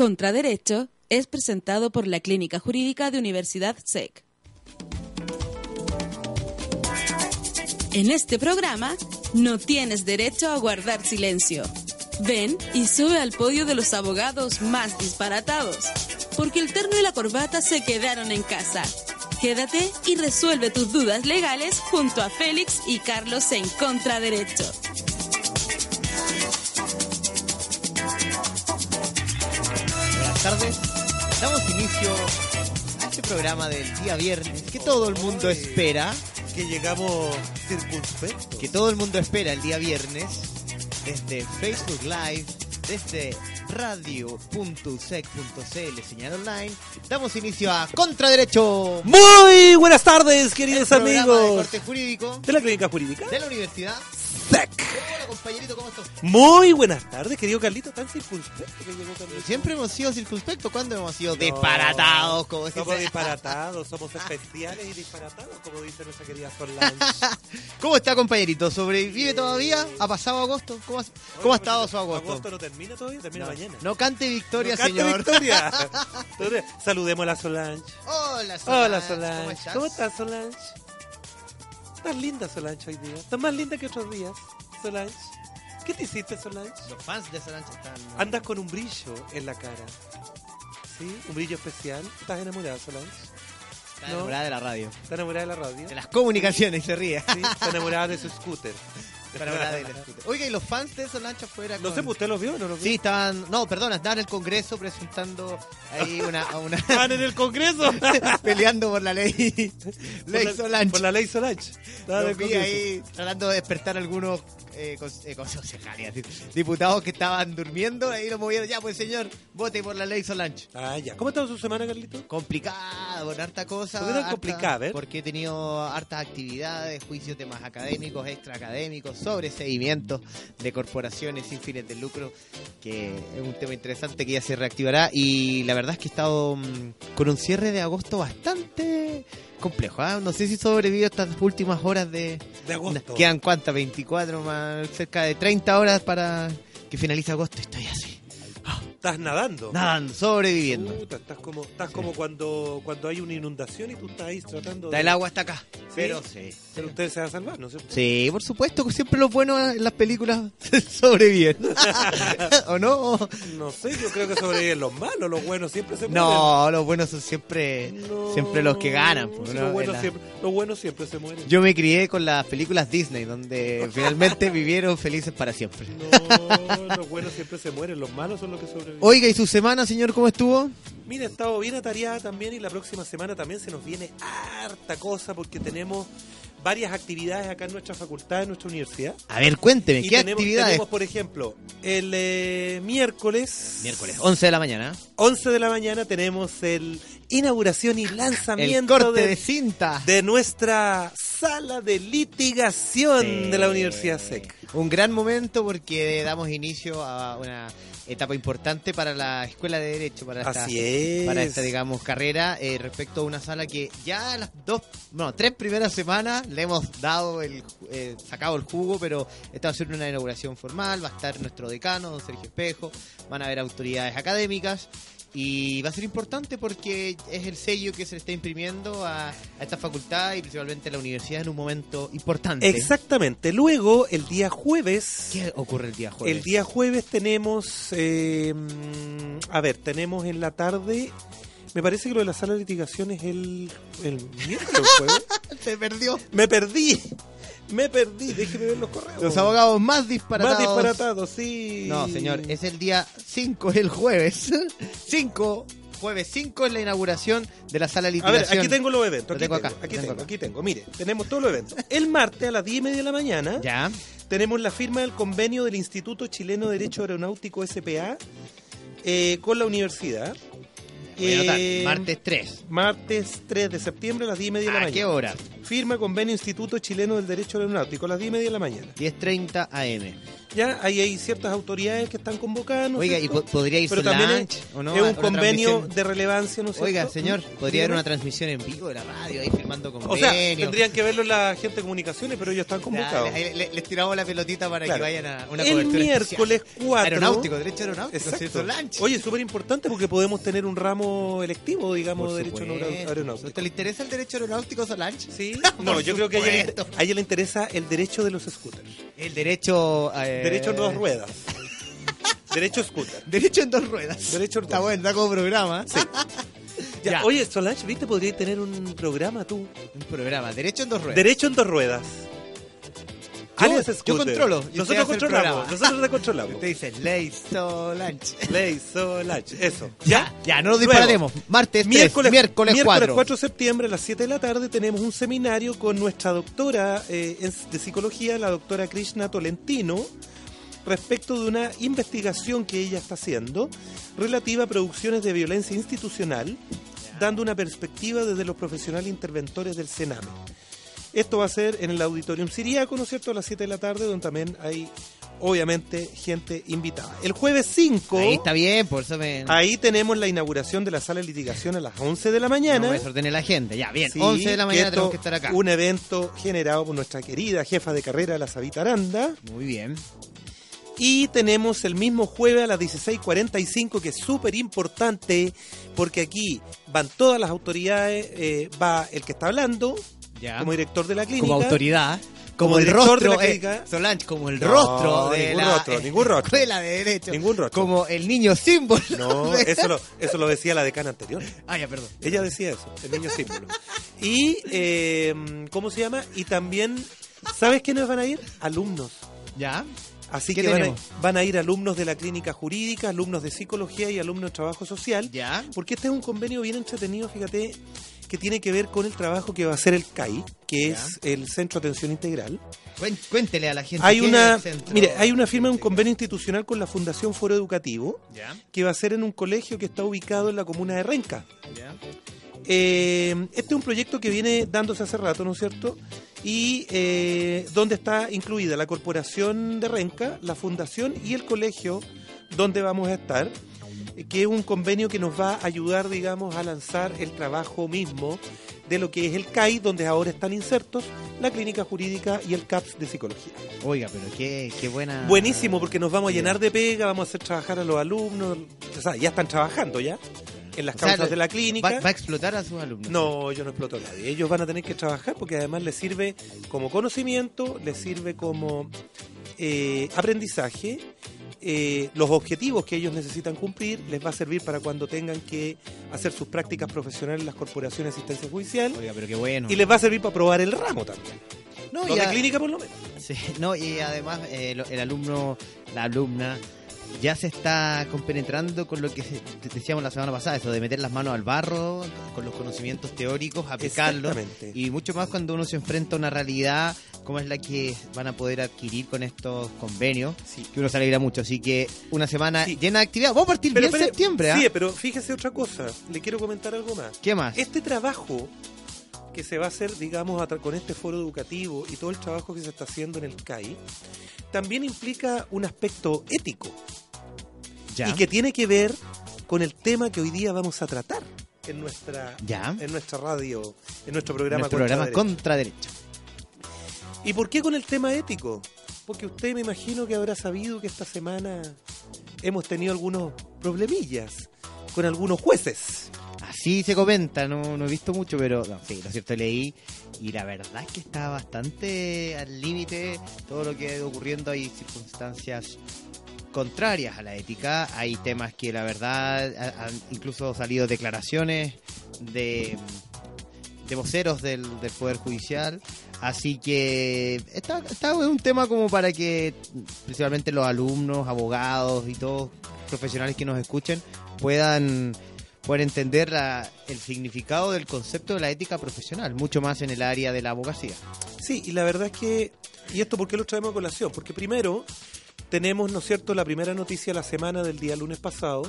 Contraderecho es presentado por la Clínica Jurídica de Universidad SEC. En este programa no tienes derecho a guardar silencio. Ven y sube al podio de los abogados más disparatados, porque el terno y la corbata se quedaron en casa. Quédate y resuelve tus dudas legales junto a Félix y Carlos en Contraderecho. Buenas tardes. Damos inicio a este programa del día viernes que todo el mundo espera, que llegamos circunspectos. que todo el mundo espera el día viernes desde Facebook Live, desde radio.usec.cl, señal online. Damos inicio a Contraderecho, Muy buenas tardes, el queridos programa de amigos corte jurídico de la clínica jurídica. de la universidad. Hola compañerito, ¿cómo estás? Muy buenas tardes, querido Carlito, tan circunspecto que llegó también. Siempre hemos sido circunspectos, ¿cuándo hemos sido No, disparatados? Como Somos dice? disparatados, somos especiales y disparatados, como dice nuestra querida Solange. ¿Cómo está compañerito? ¿Sobrevive todavía? ¿Ha pasado agosto? ¿Cómo ha, cómo ha estado su agosto? Agosto no termina todavía, termina No, mañana. no cante victoria, No cante señor. Victoria. Saludemos a la Solange. Hola, Solange. Hola ¿Cómo Solange. estás? ¿Cómo estás, Solange? Estás linda, Solange, hoy día. Estás más linda que otros días, Solange. ¿Qué te hiciste, Solange? Los fans de Solange están... Andas con un brillo en la cara. ¿Sí? Un brillo especial. ¿Estás enamorada, Solange? Está no. enamorada de la radio. ¿Estás enamorada de la radio? De las comunicaciones, se ríe. Sí, está enamorada de su scooter. Está enamorada de la scooter. Oiga, ¿y los fans de Solange afuera? No con- sé, pues, ¿usted los vio o no los Sí, vio? estaban... No, perdón, estaban en el Congreso presentando ahí una... a una ¿Estaban en el Congreso? peleando por la ley... Por ley la- Solange. Por la ley en Los vi ahí tratando de despertar algunos eh, cons- eh, concejales, diputados que estaban durmiendo, ahí lo movieron, ya pues señor, vote por la ley Solange. Ah, ya. ¿Cómo ha estado su semana, Carlito? Complicado, con harta cosa. ¿Por qué harta- complicada, ver? Porque he tenido hartas actividades, juicios, temas académicos, extra académicos, sobreseguimientos de corporaciones sin fines de lucro, que es un tema interesante que ya se reactivará. Y la verdad es que he estado mm, con un cierre de agosto bastante complejo. ¿ah? No sé si sobrevivo estas últimas horas de, De agosto. Quedan cuántas, 24 más, cerca de 30 horas para que finalice agosto. Estoy así, Estás nadando. nadando, sobreviviendo. Puta, estás como, estás como cuando, cuando hay una inundación y tú estás ahí tratando de... El agua hasta acá. Pero sí. Pero usted se va a salvar, ¿no es cierto? Sí, por supuesto, que siempre los buenos en las películas sobreviven. ¿O no? No sé, yo creo que sobreviven los malos, los buenos siempre se mueren. No, los buenos son siempre, No, siempre los que ganan. pues, sí, ¿no? los, En buenos la- siempre, los buenos siempre se mueren. Yo me crié con las películas Disney, donde finalmente vivieron felices para siempre. No, los buenos siempre se mueren, los malos son los que sobreviven. Oiga, ¿y su semana, señor, cómo estuvo? Mira, he estado bien atareada también y la próxima semana también se nos viene harta cosa porque tenemos varias actividades acá en nuestra facultad, en nuestra universidad. A ver, cuénteme, Y ¿qué tenemos, actividades? tenemos, por ejemplo, el eh, miércoles, Miércoles, 11 de la mañana. 11 de la mañana tenemos el inauguración y El lanzamiento corte de, de cinta. de nuestra sala de litigación Sí. de la Universidad SEC. Un gran momento porque damos inicio a una etapa importante para la Escuela de Derecho, para esta, Así es. para esta digamos, carrera, eh, respecto a una sala que ya las dos, bueno, tres primeras semanas le hemos dado el, eh, sacado el jugo, pero esta va a ser una inauguración formal, va a estar nuestro decano, don Sergio Espejo, van a haber autoridades académicas. Y va a ser importante porque es el sello que se le está imprimiendo a, a esta facultad y principalmente a la universidad en un momento importante. Exactamente. Luego, el día jueves, ¿Qué ocurre el día jueves? el día jueves tenemos, eh, a ver, tenemos en la tarde, me parece que lo de la sala de litigación es el, el miércoles jueves. Se perdió. Me perdí, me perdí, déjeme ver los correos. Los abogados más disparatados. Más disparatados, sí. No, señor, es el día 5, el jueves. 5, jueves 5 es la inauguración de la sala de A ver, litigación. aquí tengo los eventos. Lo Aquí tengo tengo, acá, aquí tengo tengo, acá. aquí tengo. Mire, tenemos todos los eventos. El martes a las 10 y media de la mañana Ya. tenemos la firma del convenio del Instituto Chileno de Derecho Aeronáutico SPA eh, con la universidad. Voy a anotar, Eh, martes 3. Martes 3 de septiembre a las 10 y media de la ¿A mañana. qué hora? Firma convenio Instituto Chileno del Derecho Aeronáutico a las 10 y media de la mañana. 10.30 AM. Ya ahí hay ciertas autoridades que están convocando. Oiga, ¿y po- podría ir Pero también lunch es, o no? es a un convenio de relevancia, ¿no es Oiga, señor, podría haber una transmisión en vivo de la radio ahí firmando O convenio. sea, tendrían que verlo la gente de comunicaciones, pero ellos están convocados. Les tiramos la pelotita para Claro. que vayan a una El cobertura miércoles especial. 4. Aeronáutico, derecho aeronáutico, Exacto. ¿cierto? Lunch. Oye, súper importante porque podemos tener un ramo electivo, digamos, de derecho aeronáutico. ¿Te le interesa el derecho aeronáutico, Solange? Sí, Por no, yo creo que a ella, le, a ella le interesa el derecho de los scooters. El derecho... eh, Derecho en dos ruedas. derecho scooter. Derecho en dos ruedas. Derecho en Está dos. bueno, está como programa. Sí. Ya, Ya. Oye, Solange, ¿viste? Podría tener un programa tú. Un programa, derecho en dos ruedas. Derecho en dos ruedas. Yo- controlo, Nosotros controlamos. Nosotros te controlamos. Usted dice, Ley Solange. Ley Solange. Eso. Ya, ya, no Luego, dispararemos. Martes 3, Miércoles, miércoles, miércoles 4. 4 de septiembre a las 7 de la tarde tenemos un seminario con nuestra doctora eh, de psicología, la doctora Krishna Tolentino, respecto de una investigación que ella está haciendo relativa a producciones de violencia institucional, dando una perspectiva desde los profesionales interventores del Sename. Esto va a ser en el Auditorium Siriaco, ¿no es cierto?, a las 7 de la tarde, donde también hay, obviamente, gente invitada. El jueves 5... Ahí está bien, por eso me... Ahí tenemos la inauguración de la sala de litigación a las 11 de la mañana. No me desordene la gente. Ya, bien. Sí, 11 de la mañana tenemos que estar acá. Un evento generado por nuestra querida jefa de carrera, la Sabita Aranda. Muy bien. Y tenemos el mismo jueves a las 16.45, que es súper importante, porque aquí van todas las autoridades, eh, va el que está hablando, Ya. como director de la clínica. Como autoridad. Como Como, el director de rostro, la eh, clínica. Solange, como el No, rostro de ningún la rostro, ningún rostro. escuela de derecho. Ningún rostro. Como el niño símbolo. No, eso lo, eso lo decía la decana anterior. Ah, ya, perdón. Ella decía eso, el niño símbolo. Y, eh, ¿cómo se llama? Y también, ¿sabes quiénes van a ir? Alumnos. Ya. Así ¿Qué que van a, van a ir alumnos de la clínica jurídica, alumnos de psicología y alumnos de trabajo social. Ya. Porque este es un convenio bien entretenido, fíjate, que tiene que ver con el trabajo que va a hacer el CAI, que Ya. es el Centro de Atención Integral. Cuéntele a la gente. Hay una, mire, hay una firma de un convenio institucional con la Fundación Foro Educativo, Ya. que va a ser en un colegio que está ubicado en la comuna de Renca. Ya. Eh, este es un proyecto que viene dándose hace rato, ¿no es cierto? Y eh, donde está incluida la Corporación de Renca, la Fundación y el colegio donde vamos a estar, que es un convenio que nos va a ayudar, digamos, a lanzar el trabajo mismo de lo que es el CAI, donde ahora están insertos la Clínica Jurídica y el CAPS de Psicología. Oiga, pero qué, qué buena. Buenísimo, porque nos vamos a llenar de pega, vamos a hacer trabajar a los alumnos, o sea, ya están trabajando ya en las O sea, causas de la clínica. Va, va a explotar a sus alumnos. No, yo no exploto a nadie. Ellos van a tener que trabajar porque además les sirve como conocimiento, les sirve como eh, aprendizaje. Eh, los objetivos que ellos necesitan cumplir les va a servir para cuando tengan que hacer sus prácticas profesionales en las corporaciones de asistencia judicial Oiga, pero qué bueno. y les va a servir para probar el ramo también. no, y a- clínica por lo menos. Sí, no, y además eh, el alumno, la alumna, ya se está compenetrando con lo que decíamos la semana pasada, eso de meter las manos al barro, con los conocimientos teóricos, aplicarlos. Y mucho más cuando uno se enfrenta a una realidad como es la que van a poder adquirir con estos convenios, Sí. que uno se alegra mucho. Así que una semana Sí. llena de actividad. Vamos a partir bien espere, septiembre, ¿ah? Sí, pero fíjese otra cosa. Le quiero comentar algo más. ¿Qué más? Este trabajo que se va a hacer, digamos, con este foro educativo y todo el trabajo que se está haciendo en el CAI, también implica un aspecto ético ya. y que tiene que ver con el tema que hoy día vamos a tratar en nuestra, Ya. en nuestra radio, en nuestro programa. Nuestro Contra programa Derecho. Contra Derecho. ¿Y por qué con el tema ético? Porque usted me imagino que habrá sabido que esta semana hemos tenido algunos problemillas con algunos jueces. Así se comenta, no, he visto mucho, pero sí, lo cierto leí y la verdad es que está bastante al límite todo lo que ha ido ocurriendo. Hay circunstancias contrarias a la ética, hay temas que la verdad ha- han incluso salido declaraciones de, de voceros del, Poder Judicial. Así que está, un tema como para que principalmente los alumnos, abogados y todos profesionales que nos escuchen puedan puedan entender la- el significado del concepto de la ética profesional, mucho más en el área de la abogacía. Sí, y la verdad es que, y esto por qué lo traemos a colación, porque primero, tenemos, ¿no es cierto?, la primera noticia de la semana del día lunes pasado,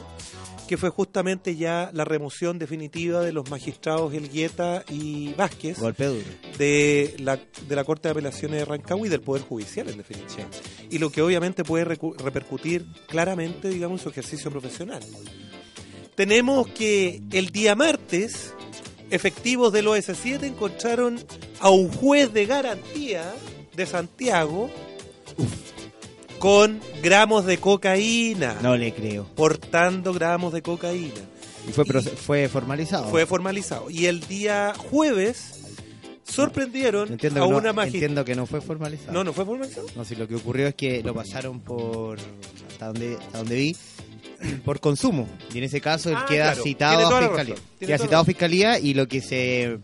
que fue justamente ya la remoción definitiva de los magistrados Elgueta y Vázquez Golpe duro. de la, de la Corte de Apelaciones de Rancagua y del Poder Judicial, en definitiva. Y lo que obviamente puede repercutir claramente, digamos, en su ejercicio profesional. Tenemos que el día martes, efectivos del OS7 encontraron a un juez de garantía de Santiago con gramos de cocaína, No le creo. portando gramos de cocaína. Y fue, fue formalizado. Fue formalizado. Y el día jueves sorprendieron entiendo a no, una magistrada. entiendo que no fue formalizado. No, no fue formalizado. No, si lo que ocurrió es que lo pasaron por, hasta donde, hasta donde vi, por consumo. Y en ese caso él Ah, queda claro. citado a fiscalía. Queda citado a fiscalía y lo que se...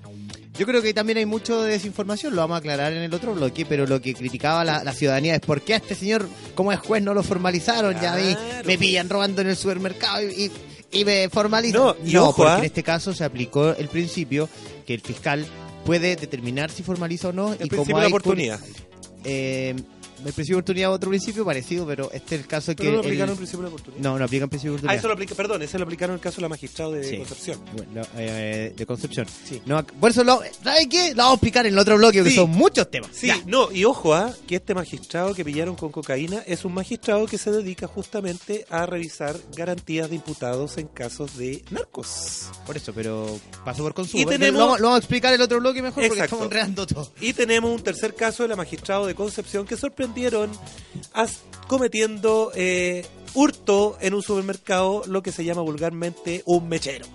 Yo creo que también hay mucho de desinformación, lo vamos a aclarar en el otro bloque, pero lo que criticaba la, la ciudadanía es por qué a este señor, como es juez, no lo formalizaron, ya vi, Claro, me pues. pillan robando en el supermercado y, y- y me formalizan. No, y ojo, porque ¿ah? en este caso se aplicó el principio que el fiscal puede determinar si formaliza o no. El y como de hay oportunidad. eh, el principio de oportunidad otro principio parecido, pero este es el caso que... No el- aplicaron el principio de oportunidad. no, no aplica el principio de Ah, oportunidad. eso lo aplica, perdón, ese lo aplicaron en el caso de la magistrada de Sí. Concepción. Bueno, eh, de Concepción. Sí. No, por eso, lo, ¿sabe qué? Lo vamos a explicar en el otro bloque, que Sí. son muchos temas. Sí, Ya. no, y ojo, ah, que este magistrado que pillaron con cocaína es un magistrado que se dedica justamente a revisar garantías de imputados en casos de narcos. Por eso, pero pasó por consumo. Y Pero tenemos- Lo, vamos, lo vamos a explicar en el otro bloque mejor porque estamos enredando todo. Y tenemos un tercer caso de la magistrado de Concepción que sorprendieron cometiendo eh, hurto en un supermercado, lo que se llama vulgarmente un mechero.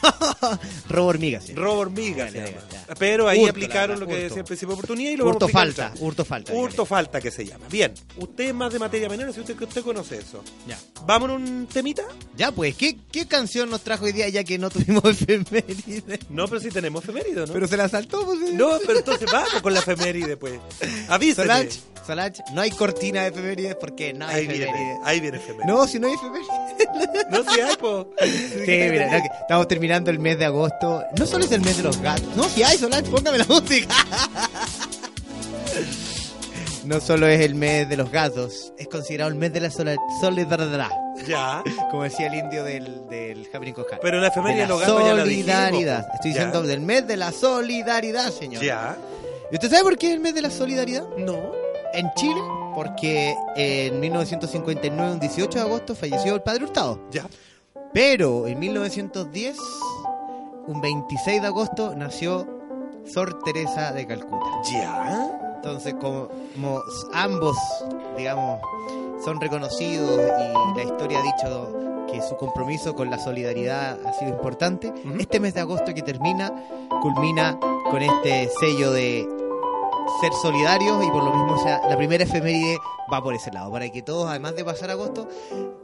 Robo hormigas. sí. Robo hormiga se llama. ya. Pero ahí Hurto, aplicaron lo que hurto. decía el principio de oportunidad y lo Hurto vamos a falta, hurto falta. Hurto falta que se llama. Bien, usted es más de materia menor, si usted, que usted conoce eso. Ya. ¿Vamos a un temita? Ya, pues, ¿qué, ¿qué canción nos trajo hoy día ya que no tuvimos efeméride? No, pero sí tenemos efeméride, ¿no? Pero se la saltó, pues. No, pero entonces vamos con la efeméride, pues. Avísate. Solange, Solange, no hay cortina de efemérides porque no hay Ahí viene, ahí viene efeméride. No, si no hay efemérides. No, si hay, po. Sí, mira, no, que estamos terminando el mes de agosto. No solo es el mes de los gatos. No, si hay, Solange, póngame la música. No solo es el mes de los gatos, es considerado el mes de la solidaridad. Ya. Como decía el indio del, del Javier Cojar. Pero la efeméride de los gatos ya la dijimos, solidaridad. po. Estoy Ya. diciendo del mes de la solidaridad, señor. Ya. ¿Y usted sabe por qué es el mes de la solidaridad? No. En Chile, porque en 1959, un 18 de agosto, falleció el padre Hurtado. Ya. Pero en 1910, un 26 de agosto, nació Sor Teresa de Calcuta. Ya. Entonces, como, como ambos, digamos, son reconocidos y la historia ha dicho que su compromiso con la solidaridad ha sido importante, este mes de agosto que termina, culmina con este sello de ser solidarios y por lo mismo o sea, la primera efeméride va por ese lado, para que todos, además de pasar agosto,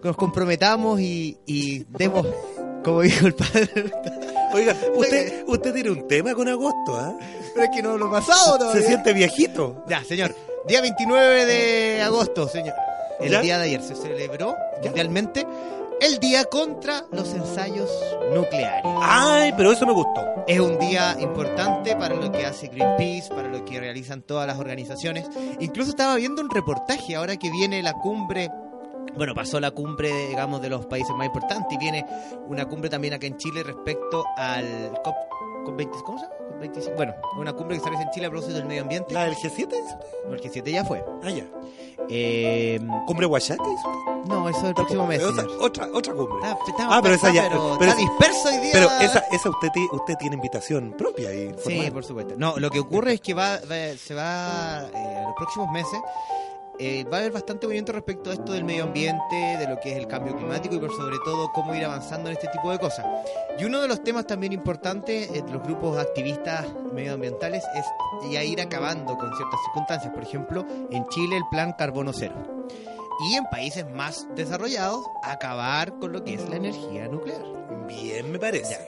nos comprometamos y, y demos, como dijo el padre, Oiga, usted, usted tiene un tema con agosto, ¿ah? pero es que no lo he pasado Se todavía. siente viejito. Ya, señor. Día 29 de agosto, señor. El ¿Ya? día de ayer se celebró ¿Ya? mundialmente el día contra los ensayos nucleares. Ay, pero eso me gustó. Es un día importante para lo que hace Greenpeace, para lo que realizan todas las organizaciones. Incluso estaba viendo un reportaje ahora que viene la cumbre. Bueno, pasó la cumbre, digamos, de los países más importantes y viene una cumbre también acá en Chile respecto al COP, COP20, ¿cómo se llama? COP25. Bueno, una cumbre que se realiza en Chile a propósito del medio ambiente. ¿La del G7? dice usted? Porque 7 ya fue. Ah, ya. Eh, ¿Cumbre Huachaca? no, eso es el próximo mes. Otra, otra, otra cumbre. Está- está- Ah, pero esa ya- Pero, pero está es- disperso hoy día. Pero esa, esa usted, usted tiene invitación propia y Sí, formal. por supuesto. No, lo que ocurre es que va, va- se va eh, a los próximos meses. Eh, va a haber bastante movimiento respecto a esto del medio ambiente, de lo que es el cambio climático y por sobre todo cómo ir avanzando en este tipo de cosas. Y uno de los temas también importantes de los grupos activistas medioambientales es ya ir acabando con ciertas circunstancias. Por ejemplo, en Chile el plan carbono cero. Y en países más desarrollados, acabar con lo que es la energía nuclear. Bien, me parece.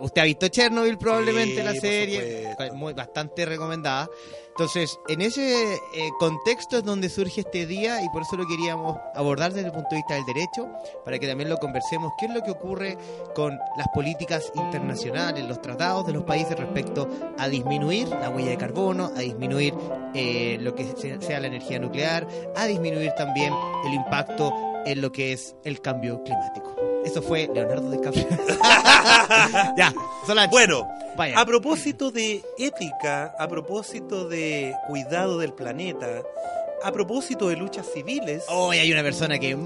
Usted ha visto Chernobyl probablemente Sí, la serie, supuesto. muy, bastante recomendada. Entonces, en ese eh, contexto es donde surge este día y por eso lo queríamos abordar desde el punto de vista del derecho, para que también lo conversemos. ¿Qué es lo que ocurre con las políticas internacionales, los tratados de los países respecto a disminuir la huella de carbono, a disminuir eh, lo que se- sea la energía nuclear, a disminuir también el impacto en lo que es el cambio climático. Eso fue Leonardo DiCaprio. ya, Solange. Bueno, Vaya. a propósito de ética, a propósito de cuidado del planeta, a propósito de luchas civiles, Hoy hay una persona que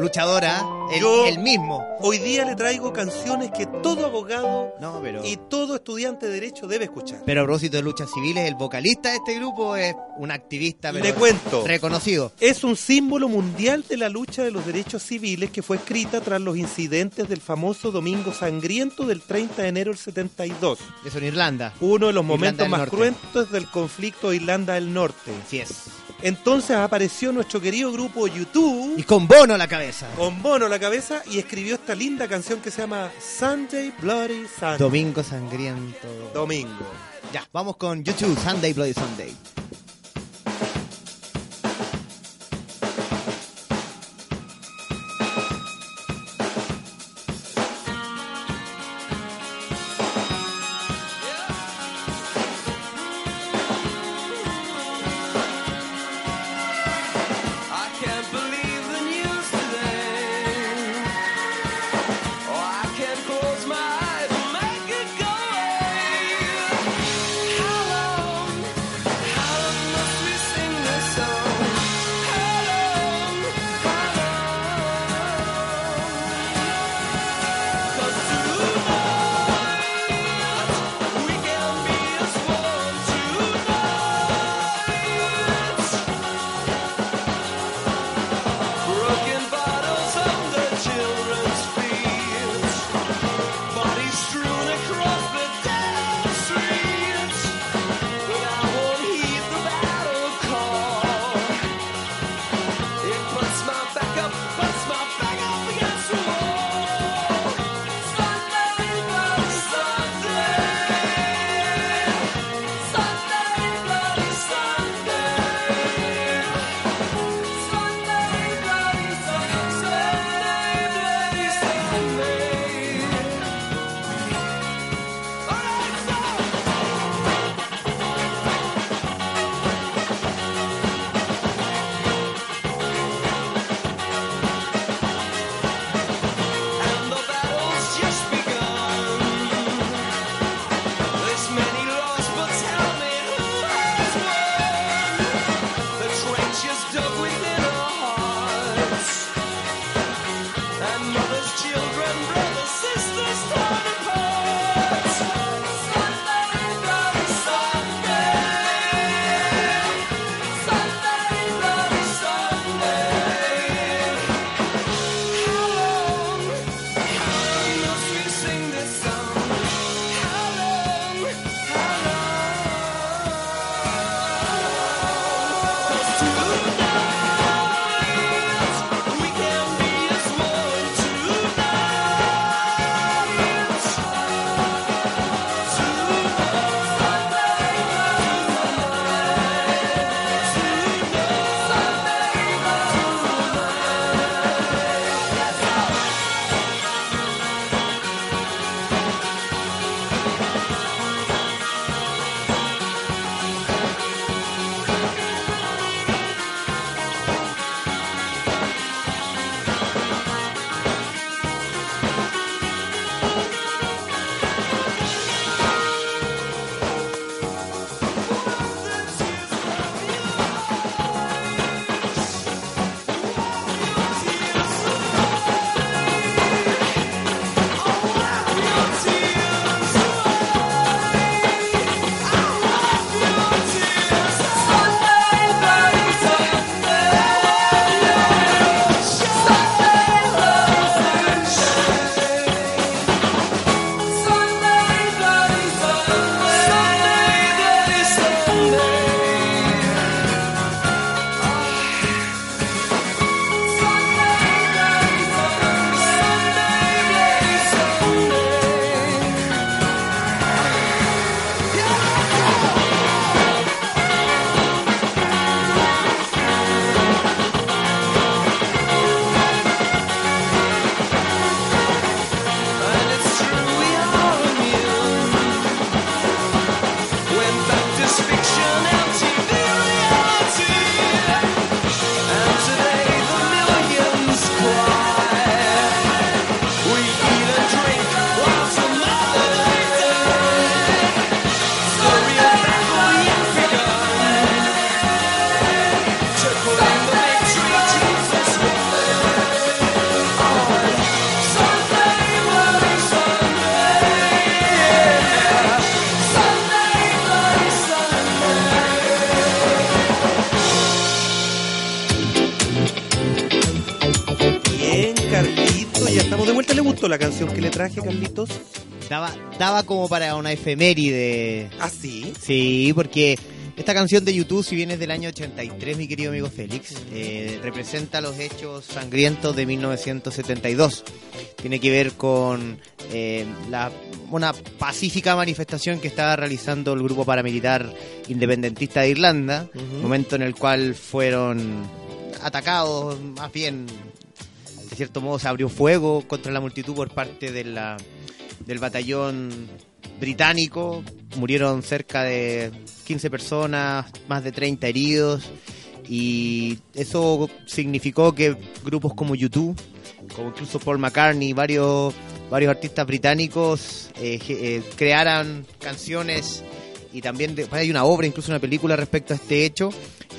luchadora, el, Yo- el mismo. hoy día le traigo canciones que todo abogado No, pero y todo estudiante de derecho debe escuchar. pero a propósito de luchas civiles, el vocalista de este grupo es un activista pero Le cuento. reconocido. Es un símbolo mundial de la lucha de los derechos civiles que fue escrita tras los incidentes del famoso Domingo Sangriento del 30 de enero del 72. Eso en Irlanda. Uno de los Irlanda momentos del más Norte. cruentos del conflicto de Irlanda del Norte. Así es. Entonces apareció nuestro querido grupo YouTube Y con Bono a la cabeza. con Bono a la cabeza y escribió esta linda canción que se llama Sunday Bloody Sunday. Domingo sangriento. Domingo. Ya, vamos con YouTube, Sunday Bloody Sunday. Una efeméride. Ah, sí. Sí, porque esta canción de YouTube, si bien es del año 83, mi querido amigo Félix, eh, representa los hechos sangrientos de 1972. Tiene que ver con eh, la, una pacífica manifestación que estaba realizando el grupo paramilitar independentista de Irlanda, Ujú. momento en el cual fueron atacados, más bien, de cierto modo se abrió fuego contra la multitud por parte de la, del batallón británico. Murieron cerca de 15 personas, más de 30 heridos. Y eso significó que grupos como YouTube, como incluso Paul McCartney, varios, varios artistas británicos eh, eh, crearan canciones y también de- hay una obra, incluso una película respecto a este hecho.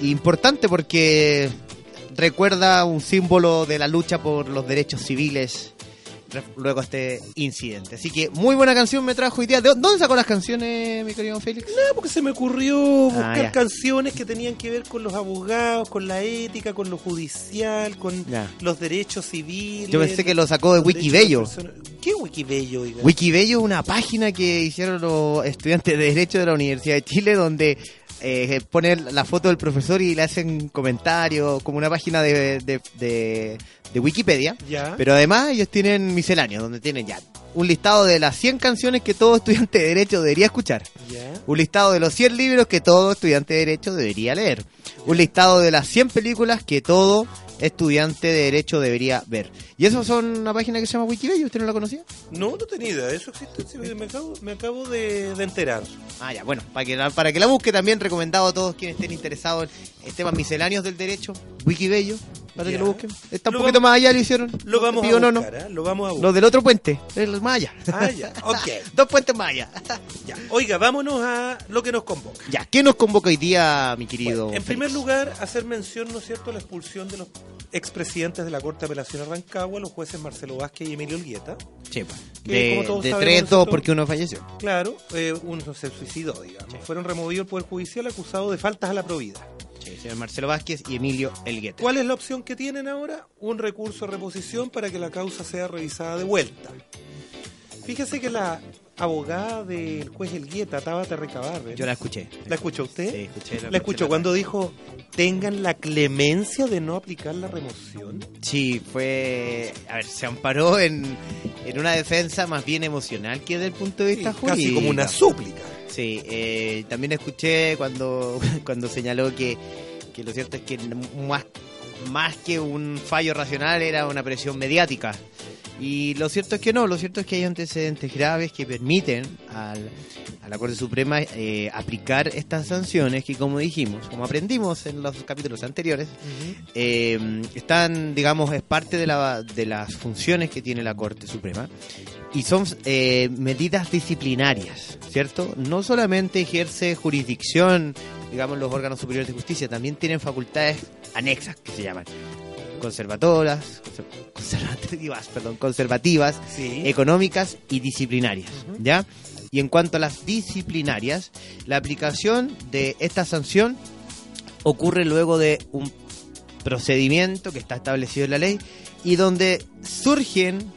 Importante porque recuerda un símbolo de la lucha por los derechos civiles luego este incidente. Así que muy buena canción me trajo hoy día. ¿De dó- ¿Dónde sacó las canciones, mi querido Félix? Ah, porque se me ocurrió buscar Ah, ya. canciones que tenían que ver con los abogados, con la ética, con lo judicial, con Ya. los derechos civiles. Yo pensé que lo sacó de Wikibello. ¿Qué Wikibello, oiga? Wikibello es una página que hicieron los estudiantes de Derecho de la Universidad de Chile donde eh, ponen la foto del profesor y le hacen comentarios, como una página de, de, de- de Wikipedia. Ya. Pero además ellos tienen misceláneos, donde tienen ya un listado de las 100 canciones que todo estudiante de Derecho debería escuchar. Ya. Un listado de los 100 libros que todo estudiante de Derecho debería leer. Un listado de las 100 películas que todo estudiante de Derecho debería ver. Y eso son una página que se llama Wikipedia, ¿usted no la conocía? No, no tenía idea. Eso existe. me acabo, me acabo de, de enterar. Ah, ya, bueno, para que, la, para que la busque también recomendado a todos quienes estén interesados en temas misceláneos del derecho, Wikibello, para Ya. que lo busquen. Está un Lo poquito vamos- más allá, lo hicieron. Lo vamos a buscar, ¿ah? Lo vamos a buscar. Los del otro puente, el más allá. Ah, ya. Ok. Dos puentes más allá. Ya. Oiga, vámonos a lo que nos convoca. ya, ¿qué nos convoca hoy día, mi querido? Bueno, en Félix? primer lugar, hacer mención, ¿no es cierto?, a la expulsión de los expresidentes de la Corte de Apelación de Rancagua, los jueces Marcelo Vázquez y Emilio Olgueta. Sí, pues. que de, de tres, dos, porque uno falleció. Claro, eh, uno se suicidó, digamos. Fueron removidos del Poder Judicial acusados de faltas a la probidad. Sí, señor Marcelo Vázquez y Emilio Elgueta. ¿Cuál es la opción que tienen ahora? Un recurso de reposición para que la causa sea revisada de vuelta. Fíjese que la abogada del juez Elgueta, Tabata Recabarre, Yo la escuché. ¿la escuchó usted? Sí, escuché. La escuchó cuando dijo, tengan la clemencia de no aplicar la remoción. Sí, fue. A ver, se amparó en, en una defensa más bien emocional que desde el punto de Sí, vista casi jurídico. como una súplica. Sí, eh, también escuché cuando, cuando señaló que, que lo cierto es que más, más que un fallo racional era una presión mediática. Y lo cierto es que no, lo cierto es que hay antecedentes graves que permiten al, a la Corte Suprema eh, aplicar estas sanciones que, como dijimos, como aprendimos en los capítulos anteriores, eh, están, digamos, es parte de, la, de las funciones que tiene la Corte Suprema y son eh, medidas disciplinarias, ¿cierto? No solamente ejerce jurisdicción, digamos, los órganos superiores de justicia, también tienen facultades anexas que se llaman conservadoras, conser- conservativas, perdón, conservativas, Sí. económicas y disciplinarias, ¿ya? Y en cuanto a las disciplinarias, la aplicación de esta sanción ocurre luego de un procedimiento que está establecido en la ley y donde surgen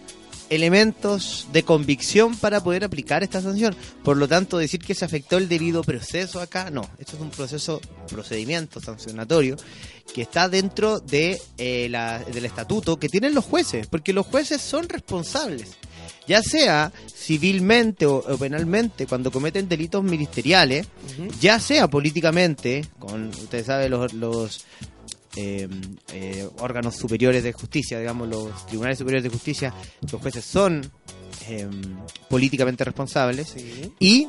elementos de convicción para poder aplicar esta sanción. Por lo tanto, decir que se afectó el debido proceso acá, no. Esto es un proceso, procedimiento sancionatorio que está dentro de, eh, la- del estatuto que tienen los jueces, porque los jueces son responsables, ya sea civilmente o, o penalmente, cuando cometen delitos ministeriales, ya sea políticamente, con, ustedes saben, los, los eh, eh, órganos superiores de justicia, digamos, los tribunales superiores de justicia, los jueces son eh, políticamente responsables Sí. y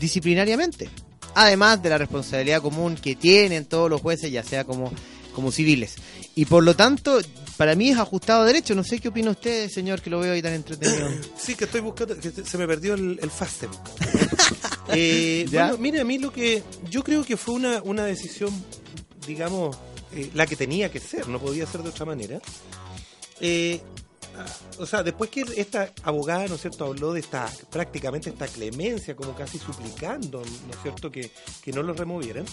disciplinariamente. Además de la responsabilidad común que tienen todos los jueces, ya sea como, como civiles. Y por lo tanto, para mí es ajustado a derecho. No sé qué opina usted, señor, que lo veo ahí tan entretenido. Sí, que estoy buscando, que se me perdió el, el Facebook. Eh, bueno, mire, a mí lo que yo creo que fue una, una decisión, digamos, eh, la que tenía que ser, no podía ser de otra manera. Eh, o sea, después que esta abogada, ¿no es cierto?, habló de esta, prácticamente esta clemencia, como casi suplicando, ¿no es cierto?, que, que no lo removieran.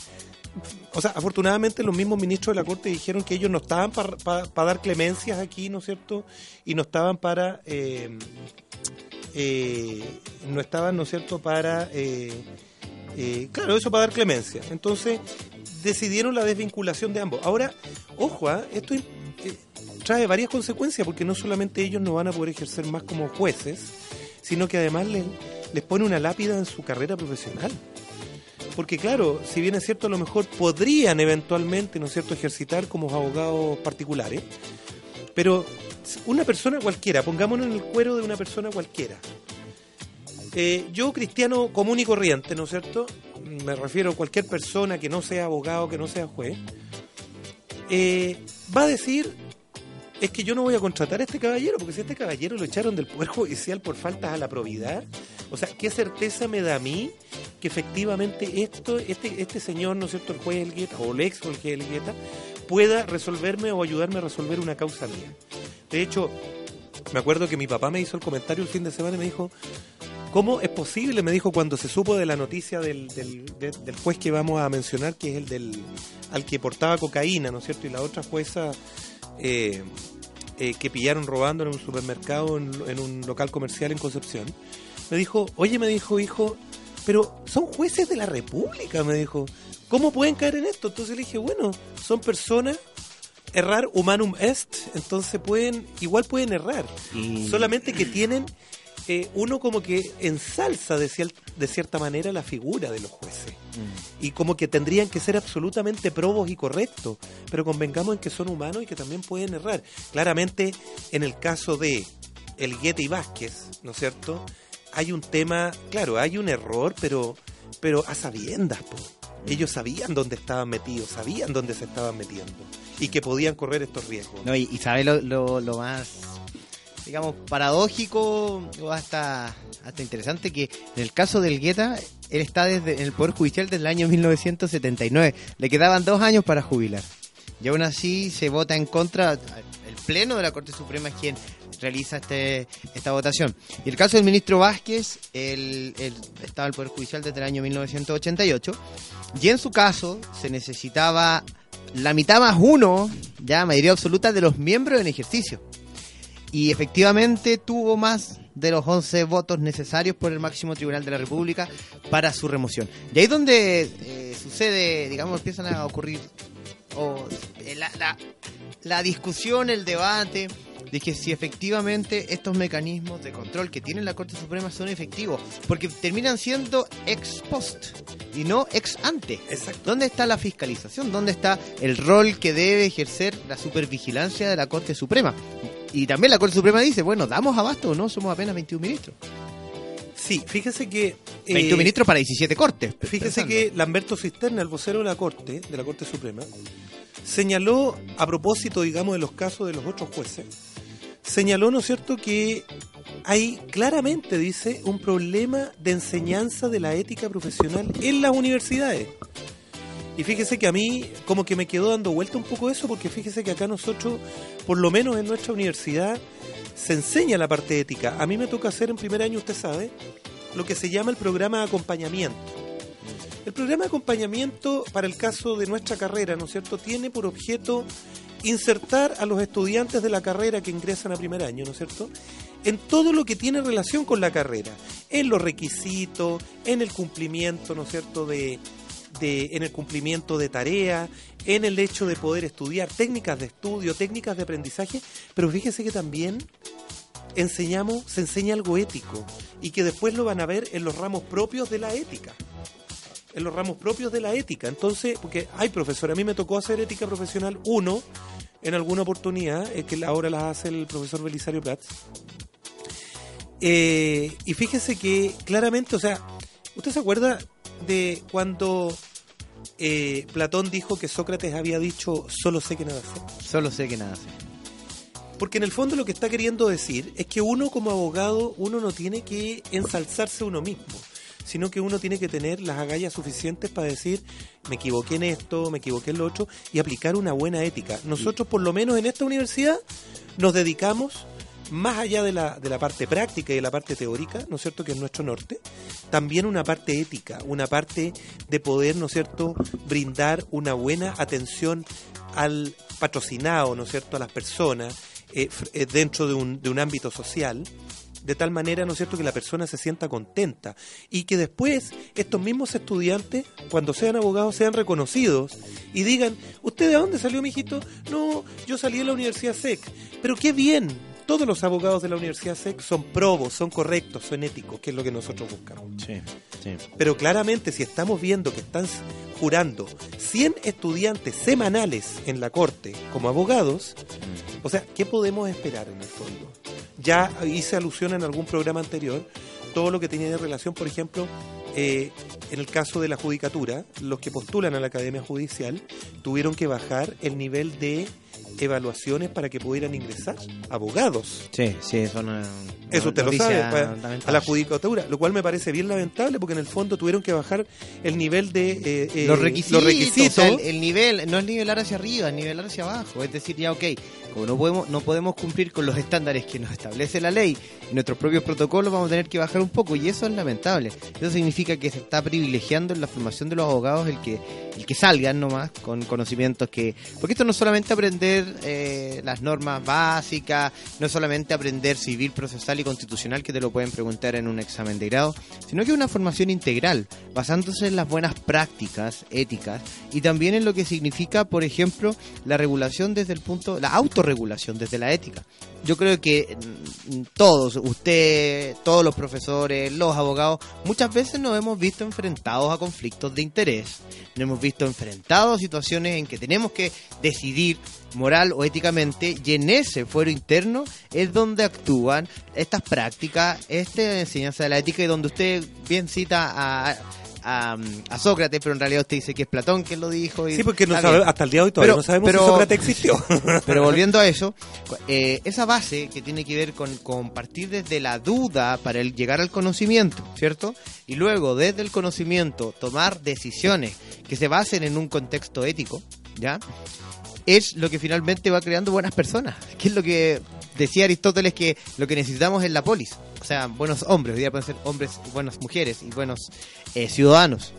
O sea, afortunadamente los mismos ministros de la Corte dijeron que ellos no estaban para dar clemencias aquí, ¿no es cierto?, y no estaban para... eh, eh, no estaban, ¿no es cierto?, para... eh, eh, claro, eso para dar clemencia. Entonces, decidieron la desvinculación de ambos. Ahora, ojo, ¿ah? esto eh, trae varias consecuencias porque no solamente ellos no van a poder ejercer más como jueces, sino que además les, les pone una lápida en su carrera profesional. Porque claro, si bien es cierto, a lo mejor podrían eventualmente, ¿no es cierto?, ejercitar como abogados particulares, pero una persona cualquiera, pongámonos en el cuero de una persona cualquiera. Eh, yo, cristiano común y corriente, ¿no es cierto? Me refiero a cualquier persona que no sea abogado, que no sea juez, eh, va a decir, es que yo no voy a contratar a este caballero, porque si este caballero lo echaron del Poder Judicial por faltas a la probidad, o sea, ¿qué certeza me da a mí que efectivamente esto, este, este señor, ¿no es cierto?, el juez Elgueta, o el ex juez Elgueta, pueda resolverme o ayudarme a resolver una causa mía. De hecho, me acuerdo que mi papá me hizo el comentario el fin de semana y me dijo, ¿cómo es posible? Me dijo cuando se supo de la noticia del, del, de- del juez que vamos a mencionar, que es el del al que portaba cocaína, ¿no es cierto? Y la otra jueza eh, eh, que pillaron robando en un supermercado, en, en un local comercial en Concepción. Me dijo, oye, me dijo, hijo, pero son jueces de la República, me dijo. ¿Cómo pueden caer en esto? Entonces le dije, bueno, son personas, errar humanum est, entonces pueden, igual pueden errar. Solamente que tienen eh, uno como que ensalza de, cier- de cierta manera la figura de los jueces. Y como que tendrían que ser absolutamente probos y correctos. Pero convengamos en que son humanos y que también pueden errar. Claramente, en el caso de el Guete y Vázquez, ¿no es cierto? Hay un tema, claro, hay un error, pero, pero a sabiendas, po. Ellos sabían dónde estaban metidos, sabían dónde se estaban metiendo y que podían correr estos riesgos. No, y, y sabe lo, lo, lo más, digamos, paradójico o hasta, hasta interesante que en el caso del Guetta, él está desde en el Poder Judicial desde el año 1979. Le quedaban dos años para jubilar. Y aún así se vota en contra, el Pleno de la Corte Suprema es quien realiza este, esta votación. Y el caso del ministro Vázquez, él, él estaba en el Poder Judicial desde el año 1988, y en su caso se necesitaba la mitad más uno, ya mayoría absoluta, de los miembros en ejercicio. Y efectivamente tuvo más de los 11 votos necesarios por el máximo tribunal de la República para su remoción. Y ahí es donde eh, sucede, digamos, empiezan a ocurrir eh, la, la- la discusión, el debate de que si efectivamente estos mecanismos de control que tiene la Corte Suprema son efectivos, porque terminan siendo ex post y no ex ante. Exacto. ¿Dónde está la fiscalización? ¿Dónde está el rol que debe ejercer la supervigilancia de la Corte Suprema? Y también la Corte Suprema dice, bueno, ¿damos abasto o no? Somos apenas 21 ministros. Sí, fíjese que... eh, 21 ministros para 17 cortes. Fíjese pensando. que Lamberto Cisterna, el vocero de la Corte, de la Corte Suprema, señaló, a propósito, digamos, de los casos de los otros jueces, señaló, ¿no es cierto?, que hay claramente, dice, un problema de enseñanza de la ética profesional en las universidades. Y fíjese que a mí como que me quedó dando vuelta un poco eso, porque fíjese que acá nosotros, por lo menos en nuestra universidad, se enseña la parte ética. A mí me toca hacer en primer año, usted sabe, lo que se llama el programa de acompañamiento. El programa de acompañamiento para el caso de nuestra carrera, ¿no es cierto?, tiene por objeto insertar a los estudiantes de la carrera que ingresan a primer año, ¿no es cierto?, en todo lo que tiene relación con la carrera, en los requisitos, en el cumplimiento, ¿no es cierto?, de, de- en el cumplimiento de tareas, en el hecho de poder estudiar técnicas de estudio, técnicas de aprendizaje, pero fíjese que también enseñamos, se enseña algo ético y que después lo van a ver en los ramos propios de la ética. En los ramos propios de la ética. Entonces, porque hay profesor, a mí me tocó hacer ética profesional 1 en alguna oportunidad, eh, que ahora las hace el profesor Belisario Prats. Eh, y fíjese que claramente, o sea, ¿usted se acuerda de cuando eh, Platón dijo que Sócrates había dicho solo sé que nada sé? Solo sé que nada sé. Porque en el fondo lo que está queriendo decir es que uno como abogado, uno no tiene que ensalzarse uno mismo, sino que uno tiene que tener las agallas suficientes para decir, me equivoqué en esto, me equivoqué en lo otro, y aplicar una buena ética. Nosotros, por lo menos en esta universidad, nos dedicamos más allá de la, de la parte práctica y de la parte teórica, ¿no es cierto?, que es nuestro norte, también una parte ética, una parte de poder, ¿no es cierto?, brindar una buena atención al patrocinado, ¿no es cierto?, a las personas eh, eh, dentro de un, de un ámbito social, de tal manera, ¿no es cierto?, que la persona se sienta contenta y que después estos mismos estudiantes, cuando sean abogados, sean reconocidos y digan, ¿usted de dónde salió, mijito? No, yo salí de la Universidad SEC. Pero qué bien, todos los abogados de la Universidad SEC son probos, son correctos, son éticos, que es lo que nosotros buscamos. Sí, sí. Pero claramente si estamos viendo que están jurando 100 estudiantes semanales en la corte como abogados, o sea, ¿qué podemos esperar en el fondo? Ya hice alusión en algún programa anterior, todo lo que tenía de relación, por ejemplo, eh, en el caso de la judicatura, los que postulan a la Academia Judicial tuvieron que bajar el nivel de evaluaciones para que pudieran ingresar abogados. Sí, sí, eso no Eso usted lo sabe, a la judicatura, lo cual me parece bien lamentable porque en el fondo tuvieron que bajar el nivel de eh, eh, los requisitos, los requisitos. o sea, el, el nivel no es nivelar hacia arriba, es nivelar hacia abajo. Es decir, ya, ok, como no podemos, no podemos cumplir con los estándares que nos establece la ley nuestros propios protocolos, vamos a tener que bajar un poco y eso es lamentable. Eso significa que se está privilegiando en la formación de los abogados el que, el que salgan nomás con conocimientos que... Porque esto no es solamente aprender eh, las normas básicas, no solamente aprender civil, procesal y constitucional que te lo pueden preguntar en un examen de grado, sino que una formación integral, basándose en las buenas prácticas éticas y también en lo que significa, por ejemplo, la regulación desde el punto, la autorregulación desde la ética. Yo creo que mm, todos, usted, todos los profesores, los abogados, muchas veces nos hemos visto enfrentados a conflictos de interés, nos hemos visto enfrentados a situaciones en que tenemos que decidir moral o éticamente y en ese fuero interno es donde actúan estas prácticas, esta enseñanza de la ética y donde usted bien cita a, a, a Sócrates, pero en realidad usted dice que es Platón quien lo dijo. Y Sí, porque no sabe- hasta el día de hoy todavía Pero- no sabemos pero- si Sócrates existió. Pero volviendo a eso, eh, esa base que tiene que ver con, con partir desde la duda para el llegar al conocimiento, ¿cierto? Y luego desde el conocimiento tomar decisiones que se basen en un contexto ético, ¿ya? Es lo que finalmente va creando buenas personas, que es lo que decía Aristóteles que lo que necesitamos es la polis, o sea, buenos hombres, hoy día pueden ser hombres buenas mujeres y buenos eh, ciudadanos,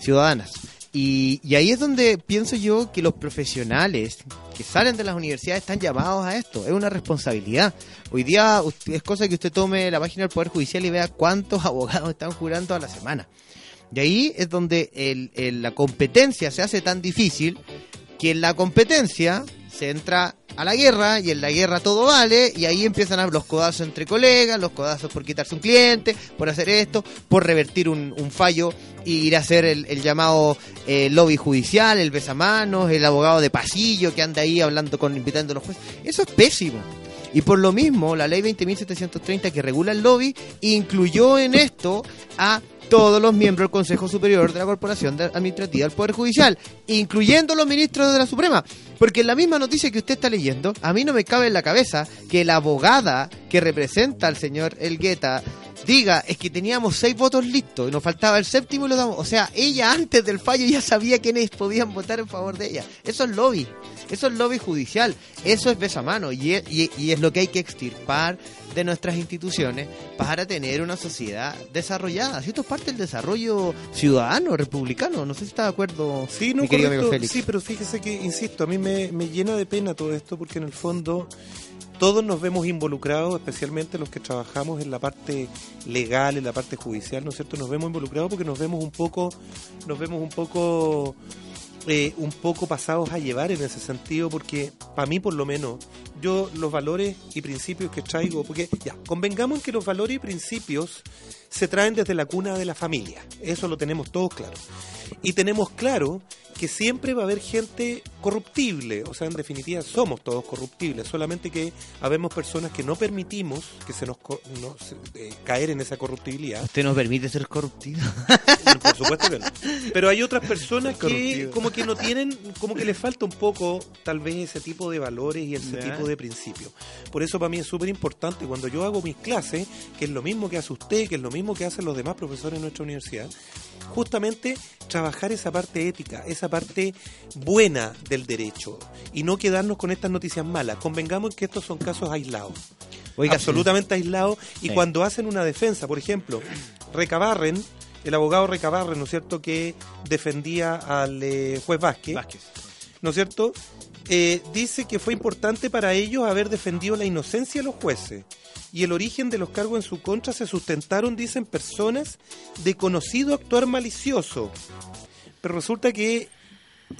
ciudadanas. Y, ahí es donde pienso yo que los profesionales que salen de las universidades están llamados a esto. Es una responsabilidad. Hoy día es cosa que usted tome la página del Poder Judicial y vea cuántos abogados están jurando a la semana. Y ahí es donde el- la competencia se hace tan difícil que en la competencia se entra a la guerra y en la guerra todo vale y ahí empiezan los codazos entre colegas, los codazos por quitarse un cliente, por hacer esto, por revertir un, fallo y ir a hacer el, el llamado eh, lobby judicial, el besamanos, el abogado de pasillo que anda ahí hablando con invitando a los jueces. Eso es pésimo. Y por lo mismo, la ley 20.730 que regula el lobby incluyó en esto a todos los miembros del Consejo Superior de la Corporación Administrativa del Poder Judicial, incluyendo los ministros de la Suprema. Porque en la misma noticia que usted está leyendo, a mí no me cabe en la cabeza que la abogada que representa al señor Elgueta diga, es que teníamos seis votos listos y nos faltaba el séptimo y lo damos. O sea, ella antes del fallo ya sabía quiénes podían votar en favor de ella. Eso es lobby. Eso es lobby judicial. Eso es besamano. Y es, y, y es lo que hay que extirpar de nuestras instituciones para tener una sociedad desarrollada. Si esto es parte del desarrollo ciudadano, republicano. No sé si está de acuerdo, Sí, no, mi querido amigo correcto. Félix. Sí, pero fíjese que, insisto, a mí me, me llena de pena todo esto porque en el fondo todos nos vemos involucrados, especialmente los que trabajamos en la parte legal, en la parte judicial, ¿no es cierto? Nos vemos involucrados porque nos vemos un poco, nos vemos un poco, eh, un poco pasados a llevar en ese sentido, porque para mí por lo menos, yo los valores y principios que traigo, porque ya, convengamos en que los valores y principios se traen desde la cuna de la familia, eso lo tenemos todos claro. Y tenemos claro que siempre va a haber gente corruptible, o sea, en definitiva somos todos corruptibles, solamente que habemos personas que no permitimos que se nos co- no, se- eh, caer en esa corruptibilidad. ¿Usted nos permite ser corruptido? Por supuesto que no. Pero hay otras personas que Corruptivo. como que no tienen, como que les falta un poco tal vez ese tipo de valores y ese tipo de principios. Por eso para mí es súper importante cuando yo hago mis clases, que es lo mismo que hace usted, que es lo mismo que hacen los demás profesores en nuestra universidad, justamente trabajar esa parte ética, esa parte buena del derecho y no quedarnos con estas noticias malas. Convengamos en que estos son casos aislados. Oiga, absolutamente aislados. Y Sí. cuando hacen una defensa, por ejemplo, Recabarren, el abogado Recabarren, ¿no es cierto?, que defendía al eh, juez Vázquez, Vázquez. ¿no es cierto?, Eh, dice que fue importante para ellos haber defendido la inocencia de los jueces. Y el origen de los cargos en su contra se sustentaron, dicen, personas de conocido actuar malicioso. Pero resulta que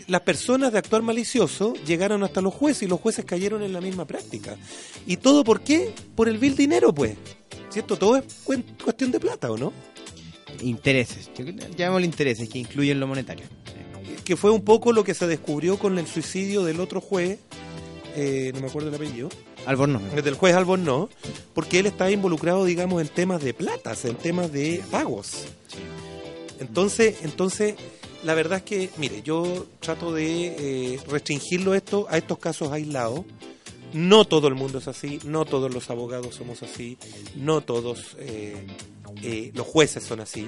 las personas de actuar malicioso llegaron hasta los jueces y los jueces cayeron en la misma práctica. ¿Y todo por qué? Por el vil dinero, pues. ¿Cierto? Todo es cuestión de plata, ¿o no? Intereses. Llamémosle intereses, que incluyen lo monetario. Que fue un poco lo que se descubrió con el suicidio del otro juez, eh, no me acuerdo el apellido, Albornoz. del juez Albornoz, porque él estaba involucrado, digamos, en temas de platas, en temas de pagos. Entonces, entonces, la verdad es que, mire, yo trato de eh, restringirlo esto a estos casos aislados. No todo el mundo es así, no todos los abogados somos así, no todos eh, eh, los jueces son así.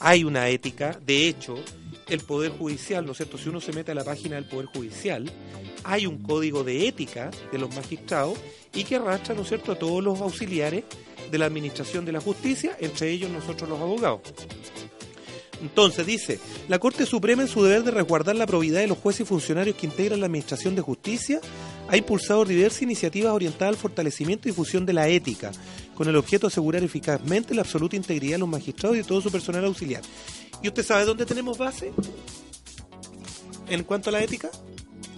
Hay una ética, de hecho, el Poder Judicial, ¿no es cierto? Si uno se mete a la página del Poder Judicial, hay un código de ética de los magistrados y que arrastra, ¿no es cierto?, a todos los auxiliares de la Administración de la Justicia, entre ellos nosotros los abogados. Entonces dice, la Corte Suprema en su deber de resguardar la probidad de los jueces y funcionarios que integran la Administración de Justicia ha impulsado diversas iniciativas orientadas al fortalecimiento y difusión de la ética, con el objeto de asegurar eficazmente la absoluta integridad de los magistrados y de todo su personal auxiliar. ¿Y usted sabe dónde tenemos base? En cuanto a la ética,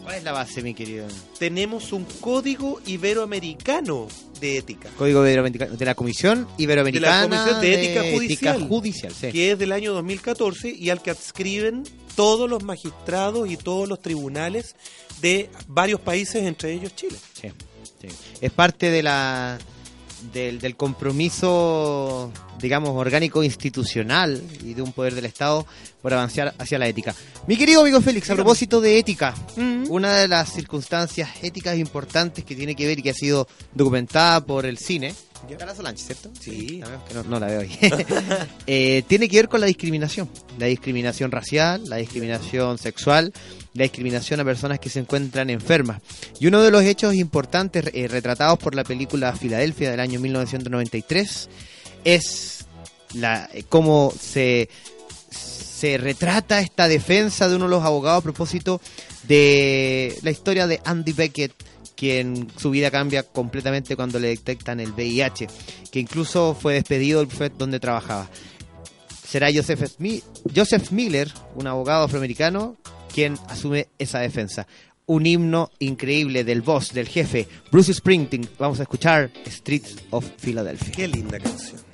¿Cuál es la base, mi querido? tenemos un código iberoamericano de ética. Código Iberoamericano- de la Comisión Iberoamericana De la Comisión de Ética Judicial. Ética Judicial, sí. que es del año 2014 y al que adscriben todos los magistrados y todos los tribunales de varios países, entre ellos Chile. Sí, sí. Es parte de la del, del compromiso, digamos, orgánico institucional y de un poder del Estado por avanzar hacia la ética. Mi querido amigo Félix, a propósito de ética, Mm. una de las circunstancias éticas importantes que tiene que ver y que ha sido documentada por el cine. Carla Solange, ¿cierto? Sí. no, no la veo. Eh, tiene que ver con la discriminación, la discriminación racial, la discriminación sexual, la discriminación a personas que se encuentran enfermas. Y uno de los hechos importantes eh, retratados por la película Filadelfia del año 1993 es la, eh, cómo se, se retrata esta defensa de uno de los abogados a propósito de la historia de Andy Beckett, quien su vida cambia completamente cuando le detectan el VIH, que incluso fue despedido del bufete donde trabajaba. Será Joseph, Smi- Joseph Miller, un abogado afroamericano, quien asume esa defensa. Un himno increíble del boss, del jefe, Bruce Springsteen. Vamos a escuchar Streets of Philadelphia. Qué linda canción.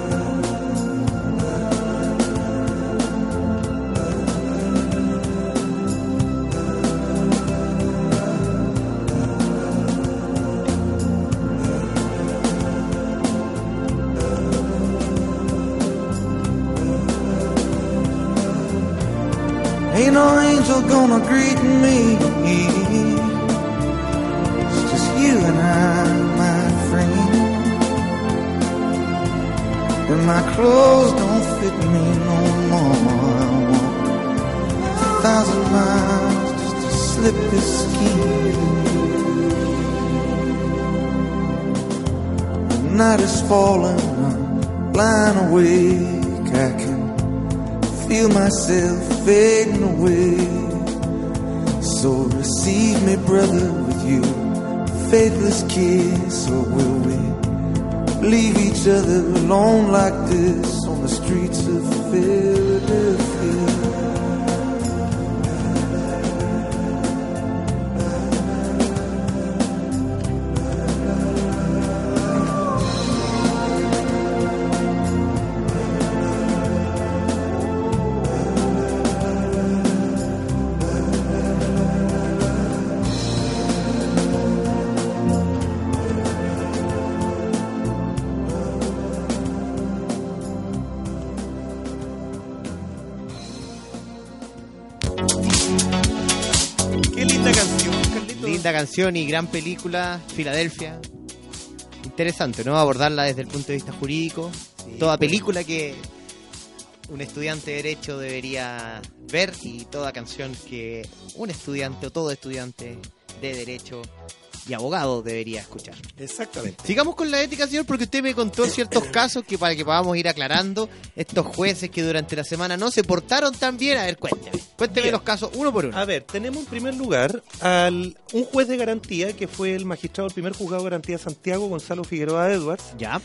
My clothes don't fit me no more. I walk a thousand miles just to slip this skin. The night is falling, I'm blind awake. I can feel myself fading away. So receive me, brother, with you, faithless kiss, or will we leave each other alone like this on the streets of Philadelphia? Canción y gran película, Filadelfia. Interesante, ¿no? Abordarla desde el punto de vista jurídico. toda película que un estudiante de Derecho debería ver y toda canción que un estudiante o todo estudiante de Derecho y abogado debería escuchar. Exactamente. Sigamos con la ética, señor, porque usted me contó ciertos casos que para que podamos ir aclarando estos jueces que durante la semana no se portaron tan bien. A ver, cuénteme. Cuénteme Bien. los casos uno por uno. A ver, tenemos en primer lugar al un juez de garantía que fue el magistrado del primer juzgado de garantía de Santiago, Gonzalo Figueroa Edwards, Ya.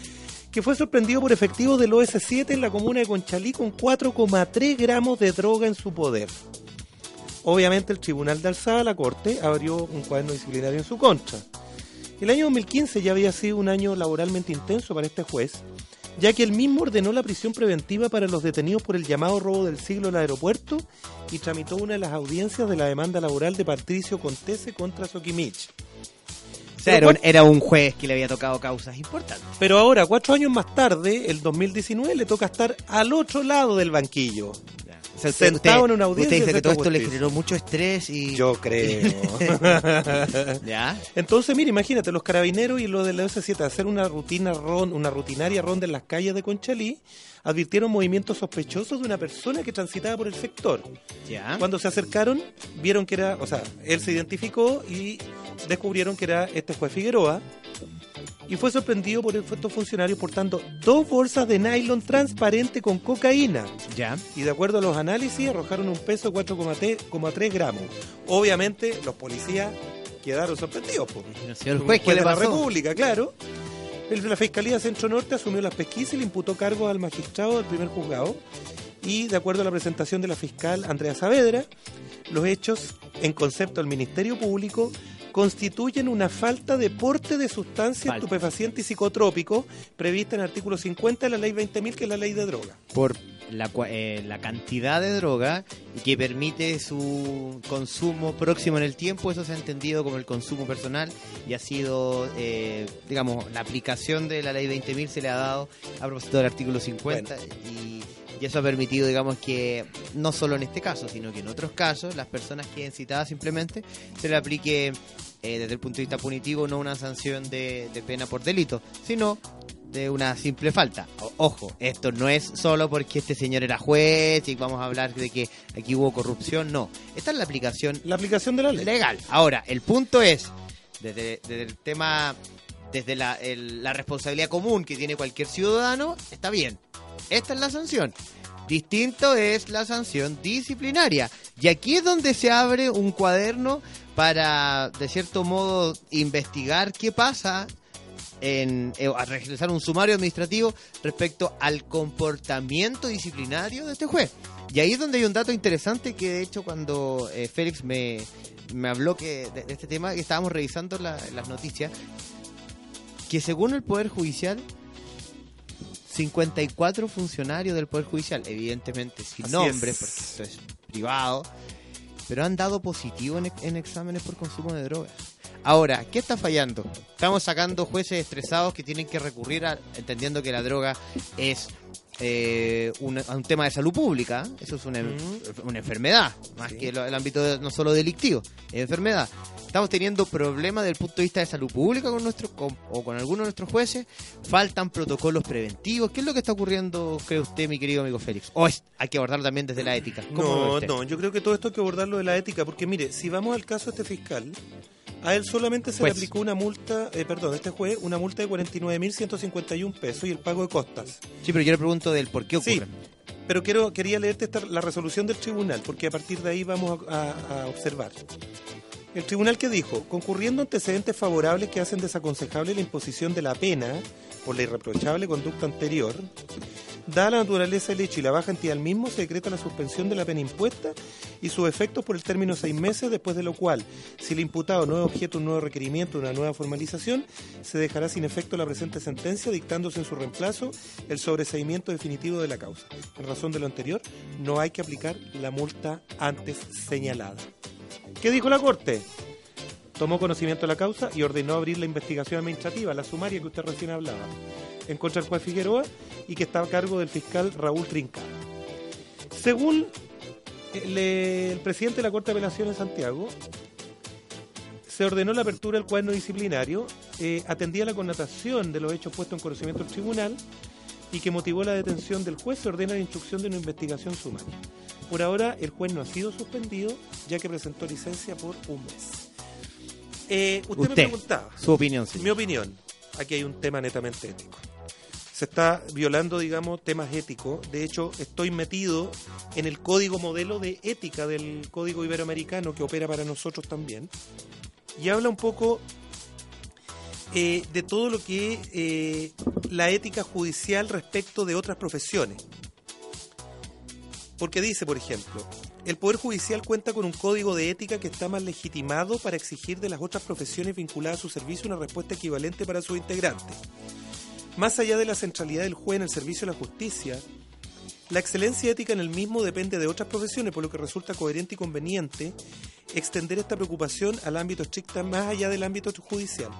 que fue sorprendido por efectivos del OS7 en la comuna de Conchalí con 4,3 gramos de droga en su poder. Obviamente el Tribunal de Alzada, la Corte, abrió un cuaderno disciplinario en su contra. El año 2015 ya había sido un año laboralmente intenso para este juez, ya que él mismo ordenó la prisión preventiva para los detenidos por el llamado robo del siglo al aeropuerto y tramitó una de las audiencias de la demanda laboral de Patricio Contese contra Soquimich. O sea, era un, era un juez que le había tocado causas importantes. Pero ahora, cuatro años más tarde, el 2019, le toca estar al otro lado del banquillo. O sea, Sentado en una audiencia Usted dice que todo esto le generó mucho estrés y... Yo creo. ¿Ya? Entonces, mire, imagínate, los carabineros y los de la S7 hacer una rutina ron- una rutinaria ronda en las calles de Conchalí, advirtieron movimientos sospechosos de una persona que transitaba por el sector. ¿Ya? Cuando se acercaron, vieron que era, o sea, él se identificó y descubrieron que era este juez Figueroa. Y fue sorprendido por estos funcionarios portando dos bolsas de nylon transparente con cocaína. ¿Ya? Y de acuerdo a los análisis, arrojaron un peso de 4,3 gramos. Obviamente, los policías quedaron sorprendidos. po. Señor Un juez, ¿qué le de la? República, claro. El la Fiscalía Centro Norte asumió las pesquisas y le imputó cargos al magistrado del primer juzgado. Y de acuerdo a la presentación de la fiscal Andrea Saavedra, los hechos, en concepto del Ministerio Público, constituyen una falta de porte de sustancia Falta. estupefaciente y psicotrópico prevista en el artículo 50 de la ley 20.000, que es la ley de droga. Por la, cua- eh, la cantidad de droga que permite su consumo próximo en el tiempo, eso se ha entendido como el consumo personal y ha sido, eh, digamos, la aplicación de la ley 20.000 se le ha dado a propósito del artículo 50 y, y eso ha permitido, digamos, que no solo en este caso, sino que en otros casos, las personas que queden citadas simplemente se le aplique eh, desde el punto de vista punitivo no una sanción de, de pena por delito, sino de una simple falta. O- ojo, esto no es solo porque este señor era juez y vamos a hablar de que aquí hubo corrupción, no. Esta es la aplicación La aplicación de la ley. legal. Ahora, el punto es, desde, desde el tema, desde la, el- la responsabilidad común que tiene cualquier ciudadano, está bien. Esta es la sanción. Distinto es la sanción disciplinaria. Y aquí es donde se abre un cuaderno para, de cierto modo, investigar qué pasa en eh, a realizar un sumario administrativo respecto al comportamiento disciplinario de este juez. Y ahí es donde hay un dato interesante que de hecho cuando eh, Félix me, me habló que de, de este tema, que estábamos revisando la- las noticias, que según el Poder Judicial, 54 funcionarios del Poder Judicial, evidentemente sin Así nombres, es. porque esto es privado, pero han dado positivo en, en exámenes por consumo de drogas. Ahora, ¿qué está fallando? Estamos sacando jueces estresados que tienen que recurrir a, entendiendo que la droga es eh, un, a un tema de salud pública. Eso es una, una enfermedad, más Sí. que el ámbito de- no solo delictivo, es enfermedad. Estamos teniendo problemas desde el punto de vista de salud pública con nuestros con- o con algunos de nuestros jueces. Faltan protocolos preventivos. ¿Qué es lo que está ocurriendo, cree usted, mi querido amigo Félix? ¿O es- hay que abordarlo también desde la ética? ¿Cómo lo ve No, no, yo creo que todo esto hay que abordarlo de la ética, porque mire, si vamos al caso de este fiscal, a él solamente se le aplicó una multa, eh, perdón, este juez, una multa de 49.151 pesos y el pago de costas. Sí, pero yo le pregunto del por qué Sí. ocurre. Pero quiero, quería leerte esta- la resolución del tribunal, porque a partir de ahí vamos a, a- a observar. El tribunal que dijo, concurriendo antecedentes favorables que hacen desaconsejable la imposición de la pena por la irreprochable conducta anterior, dada la naturaleza del hecho y la baja entidad del mismo, se decreta la suspensión de la pena impuesta y sus efectos por el término de seis meses, después de lo cual, si el imputado no es objeto un nuevo requerimiento una nueva formalización, se dejará sin efecto la presente sentencia, dictándose en su reemplazo el sobreseimiento definitivo de la causa. En razón de lo anterior, no hay que aplicar la multa antes señalada. ¿Qué dijo la Corte? Tomó conocimiento de la causa y ordenó abrir la investigación administrativa, la sumaria que usted recién hablaba, en contra del juez Figueroa y que está a cargo del fiscal Raúl Trincada. Según el, eh, el presidente de la Corte de Apelaciones de Santiago, se ordenó la apertura del cuaderno disciplinario, eh, atendía la connotación de los hechos puestos en conocimiento del tribunal y que motivó la detención del juez, se ordena la instrucción de una investigación sumaria. Por ahora, el juez no ha sido suspendido, ya que presentó licencia por un mes. Eh, usted, me preguntaba, su opinión, señor. mi opinión, aquí hay un tema netamente ético. Se está violando, digamos, temas éticos. De hecho, estoy metido en el código modelo de ética del código iberoamericano que opera para nosotros también. Y habla un poco eh, de todo lo que es eh, la ética judicial respecto de otras profesiones. Porque dice, por ejemplo, el Poder Judicial cuenta con un código de ética que está más legitimado para exigir de las otras profesiones vinculadas a su servicio una respuesta equivalente para sus integrantes. Más allá de la centralidad del juez en el servicio de la justicia, la excelencia ética en el mismo depende de otras profesiones, por lo que resulta coherente y conveniente extender esta preocupación al ámbito estricta más allá del ámbito judicial.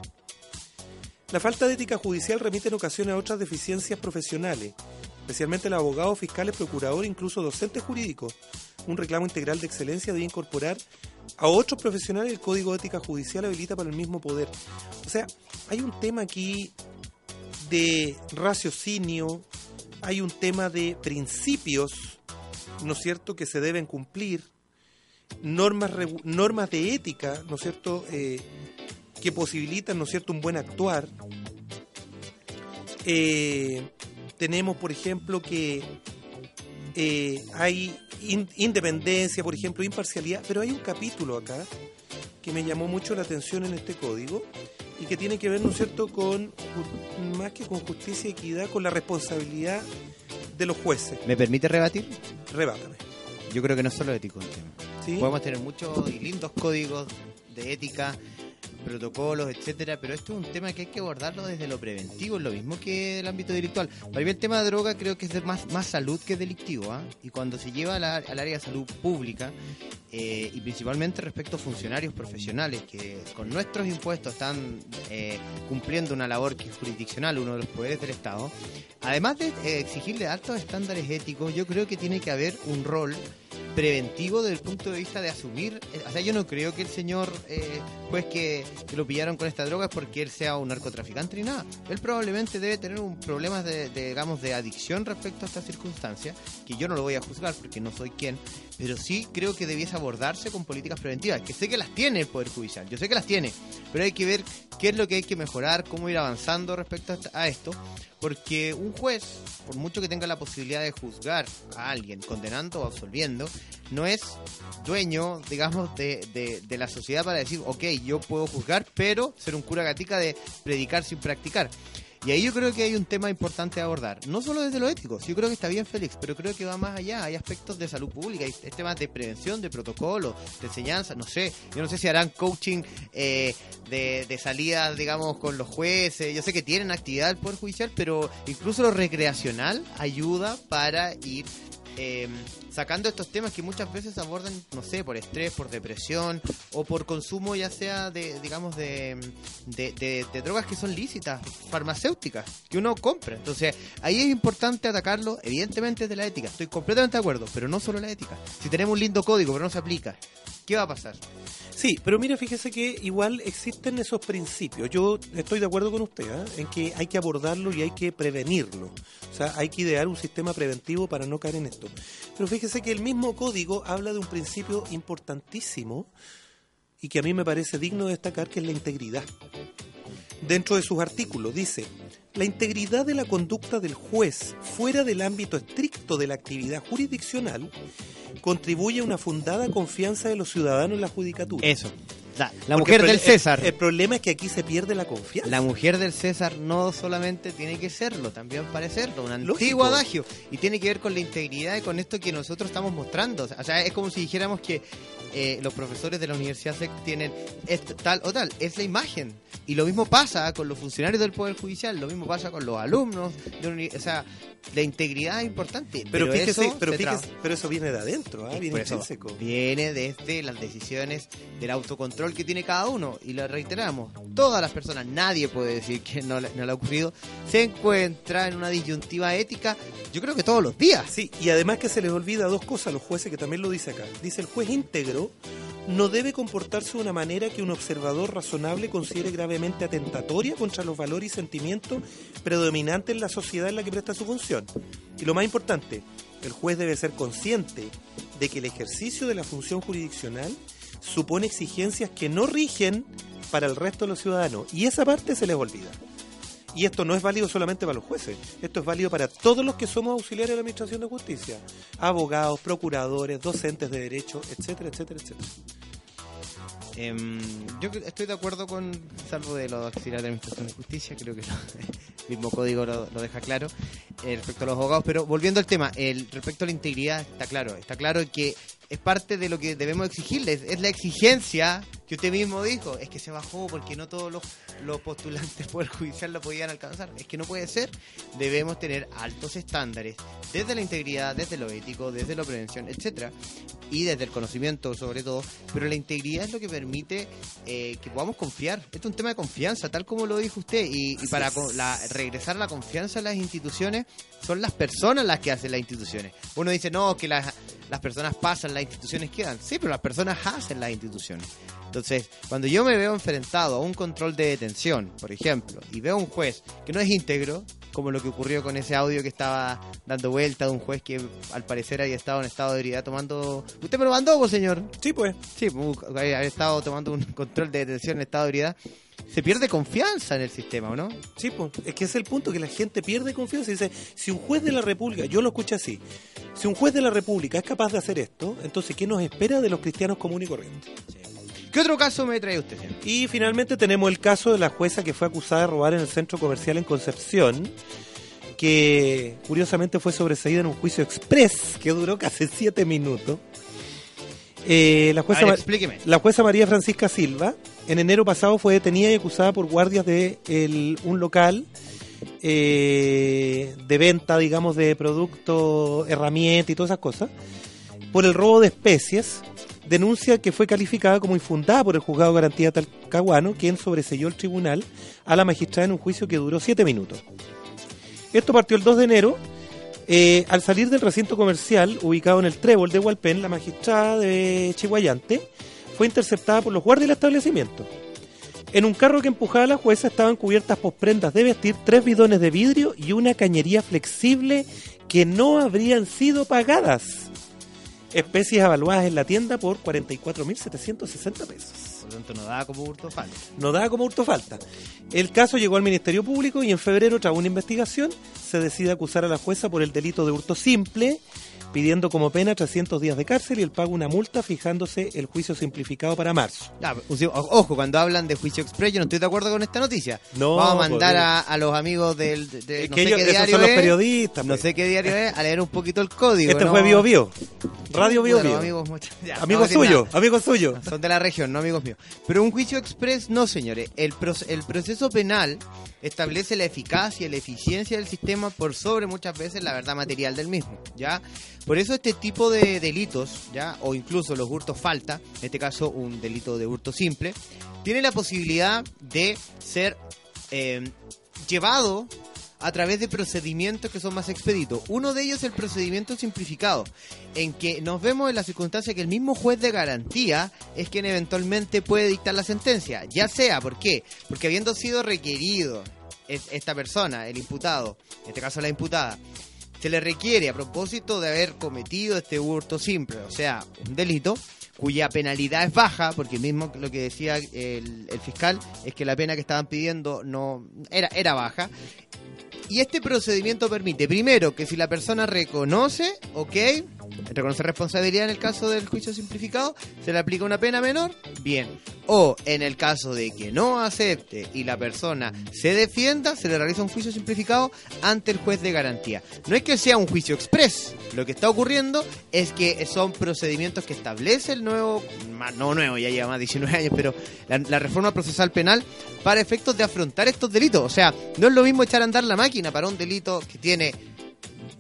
La falta de ética judicial remite en ocasiones a otras deficiencias profesionales, especialmente los abogados, fiscales, procuradores, incluso docentes jurídicos. Un reclamo integral de excelencia debe incorporar a otros profesionales el Código Ética Judicial habilita para el mismo poder. O sea, hay un tema aquí de raciocinio, hay un tema de principios, ¿no es cierto?, que se deben cumplir, normas, normas de ética, ¿no es cierto?, Eh, que posibilitan, ¿no es cierto?, un buen actuar. Eh, tenemos, por ejemplo, que eh, hay in- independencia, por ejemplo, imparcialidad, pero hay un capítulo acá que me llamó mucho la atención en este código y que tiene que ver, ¿no es cierto?, con más que con justicia y equidad, con la responsabilidad de los jueces. ¿Me permite rebatir? Rebátame. Yo creo que no es solo ético el tema. ¿sí? Podemos tener muchos y lindos códigos de ética, protocolos, etcétera, pero esto es un tema que hay que abordarlo desde lo preventivo, lo mismo que el ámbito delictual. Para mí el tema de droga creo que es de más, más salud que delictivo, ¿ah? y cuando se lleva al, a- al área de salud pública, eh, y principalmente respecto a funcionarios profesionales que con nuestros impuestos están eh, cumpliendo una labor que es jurisdiccional, uno de los poderes del Estado, además de eh, exigirle altos estándares éticos, yo creo que tiene que haber un rol preventivo desde el punto de vista de asumir. eh, O sea, yo no creo que el señor eh, juez que, que lo pillaron con esta droga es porque él sea un narcotraficante ni nada. Él probablemente debe tener un problemas de, de, digamos, de adicción respecto a esta circunstancia, que yo no lo voy a juzgar porque no soy quien, pero sí creo que debiese abordarse con políticas preventivas, que sé que las tiene el Poder Judicial, yo sé que las tiene, pero hay que ver qué es lo que hay que mejorar, cómo ir avanzando respecto a esto, porque un juez, por mucho que tenga la posibilidad de juzgar a alguien, condenando o absolviendo, no es dueño, digamos, de, de- de la sociedad para decir, ok, yo puedo juzgar, pero ser un cura gatica de predicar sin practicar. Y ahí yo creo que hay un tema importante a abordar, no solo desde lo ético, yo creo que está bien Félix, pero creo que va más allá, hay aspectos de salud pública, hay temas de prevención, de protocolo, de enseñanza, no sé, yo no sé si harán coaching eh, de, de salidas, digamos, con los jueces, yo sé que tienen actividad del Poder Judicial, pero incluso lo recreacional ayuda para ir eh, sacando estos temas que muchas veces abordan, no sé, por estrés, por depresión o por consumo ya sea de, digamos, de, drogas que son lícitas, farmacéuticas, que uno compra. Entonces, ahí es importante atacarlo, evidentemente, desde la ética. Estoy completamente de acuerdo, pero no solo la ética. Si tenemos un lindo código, pero no se aplica, ¿qué va a pasar? Sí, pero mira, fíjese que igual existen esos principios. Yo estoy de acuerdo con usted ¿ah? en que hay que abordarlo y hay que prevenirlo. O sea, hay que idear un sistema preventivo para no caer en esto. Pero fíjese que el mismo código habla de un principio importantísimo y que a mí me parece digno de destacar, que es la integridad. Dentro de sus artículos dice, la integridad de la conducta del juez fuera del ámbito estricto de la actividad jurisdiccional contribuye a una fundada confianza de los ciudadanos en la judicatura. Eso. La, mujer el del César. El, el problema es que aquí se pierde la confianza. La mujer del César no solamente tiene que serlo, también parecerlo, un antiguo Lógico. adagio. Y tiene que ver con la integridad y con esto que nosotros estamos mostrando. O sea, es como si dijéramos que eh, los profesores de la Universidad tienen esto, tal o tal. Es la imagen. Y lo mismo pasa con los funcionarios del Poder Judicial, lo mismo pasa con los alumnos. De uni- o sea, la integridad es importante. pero, Pero, fíjese, eso pero, fíjese- eso viene de adentro, ¿ah? viene intrínseco. viene desde las decisiones del autocontrol que tiene cada uno. Y lo reiteramos, todas las personas, nadie puede decir que no, le- no le ha ocurrido, se encuentra en una disyuntiva ética, yo creo que todos los días. Sí, y además que se les olvida dos cosas a los jueces que también lo dice acá. Dice el juez íntegro no debe comportarse de una manera que un observador razonable considere gravemente atentatoria contra los valores y sentimientos predominantes en la sociedad en la que presta su función. Y lo más importante, el juez debe ser consciente de que el ejercicio de la función jurisdiccional supone exigencias que no rigen para el resto de los ciudadanos. Y esa parte se les olvida. Y esto no es válido solamente para los jueces, esto es válido para todos los que somos auxiliares de la Administración de Justicia, abogados, procuradores, docentes de derecho, etcétera, etcétera, etcétera. Em, yo estoy de acuerdo con, salvo de los auxiliares de Administración de Justicia, creo que el mismo código lo, lo deja claro, eh, respecto a los abogados, pero volviendo al tema, el, respecto a la integridad, está claro, está claro que es parte de lo que debemos exigirles, es la exigencia que usted mismo dijo, es que se bajó porque no todos los, los postulantes por judicial lo podían alcanzar, es que no puede ser, debemos tener altos estándares, desde la integridad, desde lo ético, desde la prevención, etcétera, y desde el conocimiento sobre todo, pero la integridad es lo que permite eh, que podamos confiar. Esto es un tema de confianza, tal como lo dijo usted, y, y para la- regresar la confianza en las instituciones, son las personas las que hacen las instituciones. Uno dice, no, que las, las personas pasan, las instituciones quedan. Sí, pero las personas hacen las instituciones. Entonces, cuando yo me veo enfrentado a un control de detención, por ejemplo, y veo a un juez que no es íntegro, como lo que ocurrió con ese audio que estaba dando vuelta de un juez que al parecer había estado en estado de ebriedad tomando... ¿Usted me lo mandó, pues, señor? Sí, pues. Sí, pues, había estado tomando un control de detención en estado de ebriedad. Se pierde confianza en el sistema, ¿o no? Sí, pues. Es que es el punto, que la gente pierde confianza y dice, si un juez de la República, yo lo escucho así, si un juez de la República es capaz de hacer esto, entonces ¿qué nos espera de los cristianos comunes y corrientes? ¿Qué otro caso me trae usted, señor? Y finalmente tenemos el caso de la jueza que fue acusada de robar en el centro comercial en Concepción, que curiosamente fue sobreseída en un juicio express que duró casi siete minutos. Eh, la, jueza ver, Ma- explíqueme. la jueza María Francisca Silva, en enero pasado fue detenida y acusada por guardias de el- un local eh, de venta, digamos, de productos, herramientas y todas esas cosas, por el robo de especies, denuncia que fue calificada como infundada por el juzgado de garantía talcahuano, quien sobreseyó el tribunal a la magistrada en un juicio que duró siete minutos. Esto partió el 2 de enero. eh, al salir del recinto comercial ubicado en el Trébol de Hualpén, la magistrada de Chihuayante fue interceptada por los guardias del establecimiento. En un carro que empujaba la jueza estaban cubiertas por prendas de vestir, tres bidones de vidrio y una cañería flexible que no habrían sido pagadas. Especies evaluadas en la tienda por 44.760 pesos. Por lo tanto, no da como hurto falso. No daba como hurto falta. El caso llegó al Ministerio Público y en febrero, tras una investigación, se decide acusar a la jueza por el delito de hurto simple, pidiendo como pena 300 días de cárcel y el pago de una multa, fijándose el juicio simplificado para marzo. O- ojo, cuando hablan de juicio express, yo no estoy de acuerdo con esta noticia. No, Vamos a mandar pues, a, a los amigos del. de- Es no que sé ellos- qué diario son los es, periodistas. No pues. sé qué diario es, a leer un poquito el código. Este ¿no? fue Bio Bio. Radio Bio los Bio. amigos, ya, no Amigo voy a decir suyo, nada. amigo suyo. Son de la región, no amigos míos. Pero un juicio express, no, señores. El, proce- el proceso penal establece la eficacia y la eficiencia del sistema por sobre muchas veces la verdad material del mismo, ¿ya? Por eso este tipo de delitos, ¿ya? O incluso los hurtos falta, en este caso un delito de hurto simple, tiene la posibilidad de ser eh, llevado a través de procedimientos que son más expeditos. Uno de ellos es el procedimiento simplificado, en que nos vemos en la circunstancia que el mismo juez de garantía es quien eventualmente puede dictar la sentencia. Ya sea, ¿por qué? Porque habiendo sido requerido es- esta persona, el imputado, en este caso la imputada, se le requiere a propósito de haber cometido este hurto simple, o sea, un delito cuya penalidad es baja, porque mismo lo que decía el, el fiscal es que la pena que estaban pidiendo no era, era baja. Y este procedimiento permite, primero, que si la persona reconoce, ok, reconoce responsabilidad en el caso del juicio simplificado, se le aplica una pena menor, bien. O en el caso de que no acepte y la persona se defienda, se le realiza un juicio simplificado ante el juez de garantía. No es que sea un juicio express, lo que está ocurriendo es que son procedimientos que establece el nuevo, no nuevo, ya lleva más de 19 años, pero la, la reforma procesal penal para efectos de afrontar estos delitos. O sea, no es lo mismo echar a andar la máquina para un delito que tiene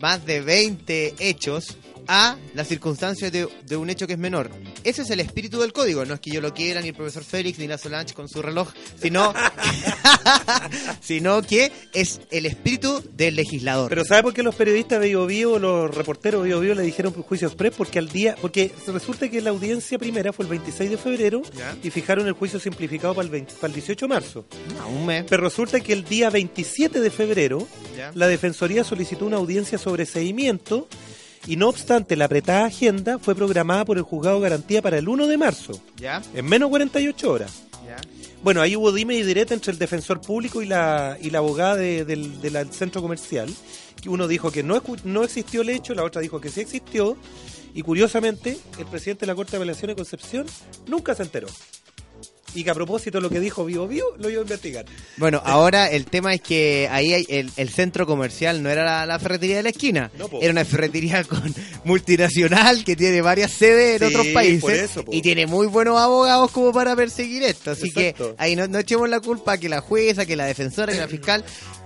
más de 20 hechos a las circunstancias de, de un hecho que es menor. Ese es el espíritu del código. No es que yo lo quiera, ni el profesor Félix, ni la Solange con su reloj, sino, sino que es el espíritu del legislador. Pero ¿sabe por qué los periodistas de Bio Bio, los reporteros de Bio Bio le dijeron juicio express? Porque al día, porque resulta que la audiencia primera fue el 26 de febrero Ya. y fijaron el juicio simplificado para el, 20 para el 18 de marzo. No, un mes. Pero resulta que el día 27 de febrero Ya. la Defensoría solicitó una audiencia sobre seguimiento y no obstante la apretada agenda fue programada por el juzgado de garantía para el 1 de marzo, ¿Ya? en menos 48 horas. ¿Ya? Bueno, ahí hubo dime y direta entre el defensor público y la, y la abogada de- del, del centro comercial. Uno dijo que no, no existió el hecho, la otra dijo que sí existió. Y curiosamente, el presidente de la Corte de Apelación de Concepción nunca se enteró. Y que a propósito lo que dijo Vivo Vivo, lo iba a investigar. Bueno, ahora el tema es que ahí hay el, el centro comercial no era la, la ferretería de la esquina, No, era una ferretería con multinacional que tiene varias sedes en Sí, otros países por eso, y tiene muy buenos abogados como para perseguir esto. Así Exacto. que ahí no, no echemos la culpa que la jueza, que la defensora, que la fiscal,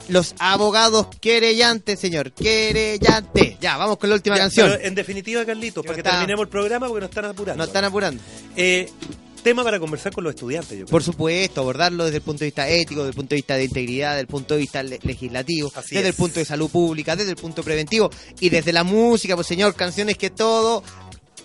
los abogados querellantes, señor, querellantes. Ya, vamos con la última Ya, canción. pero en definitiva, Carlitos, para que terminemos el programa porque nos están apurando. Nos están apurando. Eh, tema para conversar con los estudiantes, yo creo. Por supuesto, abordarlo desde el punto de vista ético, desde el punto de vista de integridad, desde el punto de vista le- legislativo, Así desde es. el punto de salud pública, desde el punto preventivo y desde la música, pues señor, canciones que todo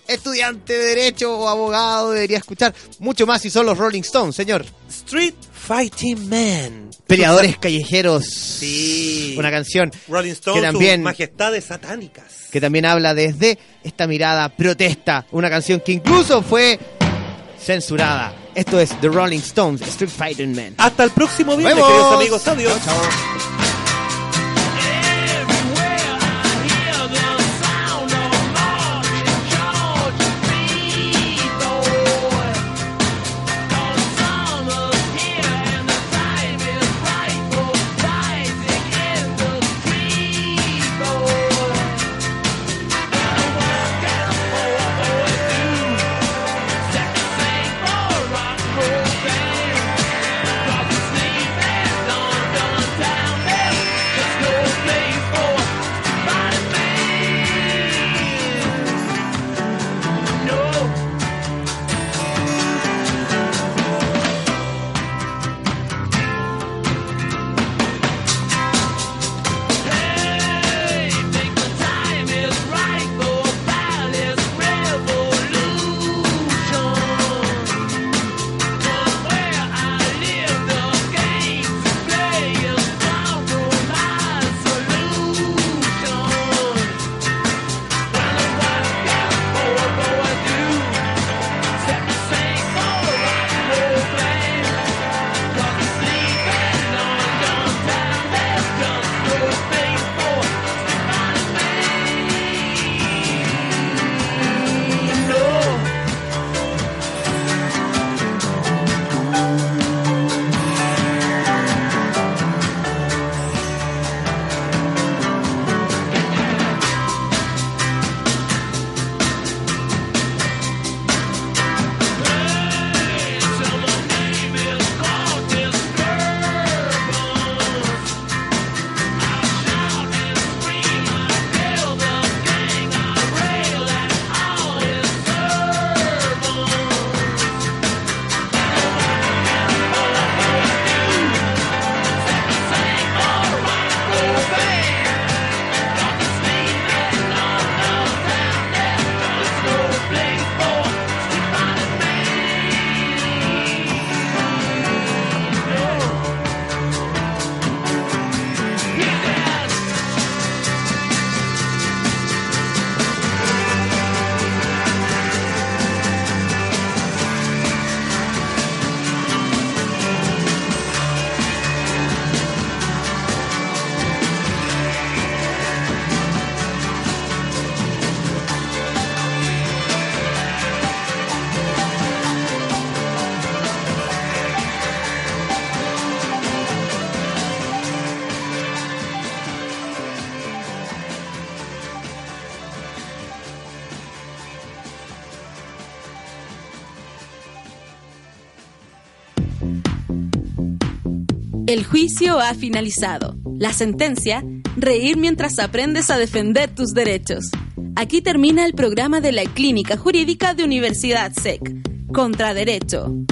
estudiante de derecho o abogado debería escuchar. Mucho más si son los Rolling Stones, señor. Street Fighting Man. Peleadores callejeros. Sí. Una canción Rolling Stones, que también, majestades satánicas. que también habla desde esta mirada protesta. Una canción que incluso fue censurada. Esto es The Rolling Stones, Street Fighting Man. Hasta el próximo viernes, ¡Vemos! queridos amigos. Adiós. Chao, chao. El juicio ha finalizado. La sentencia, reír mientras aprendes a defender tus derechos. Aquí termina el programa de la Clínica Jurídica de Universidad SEC. Contra Derecho.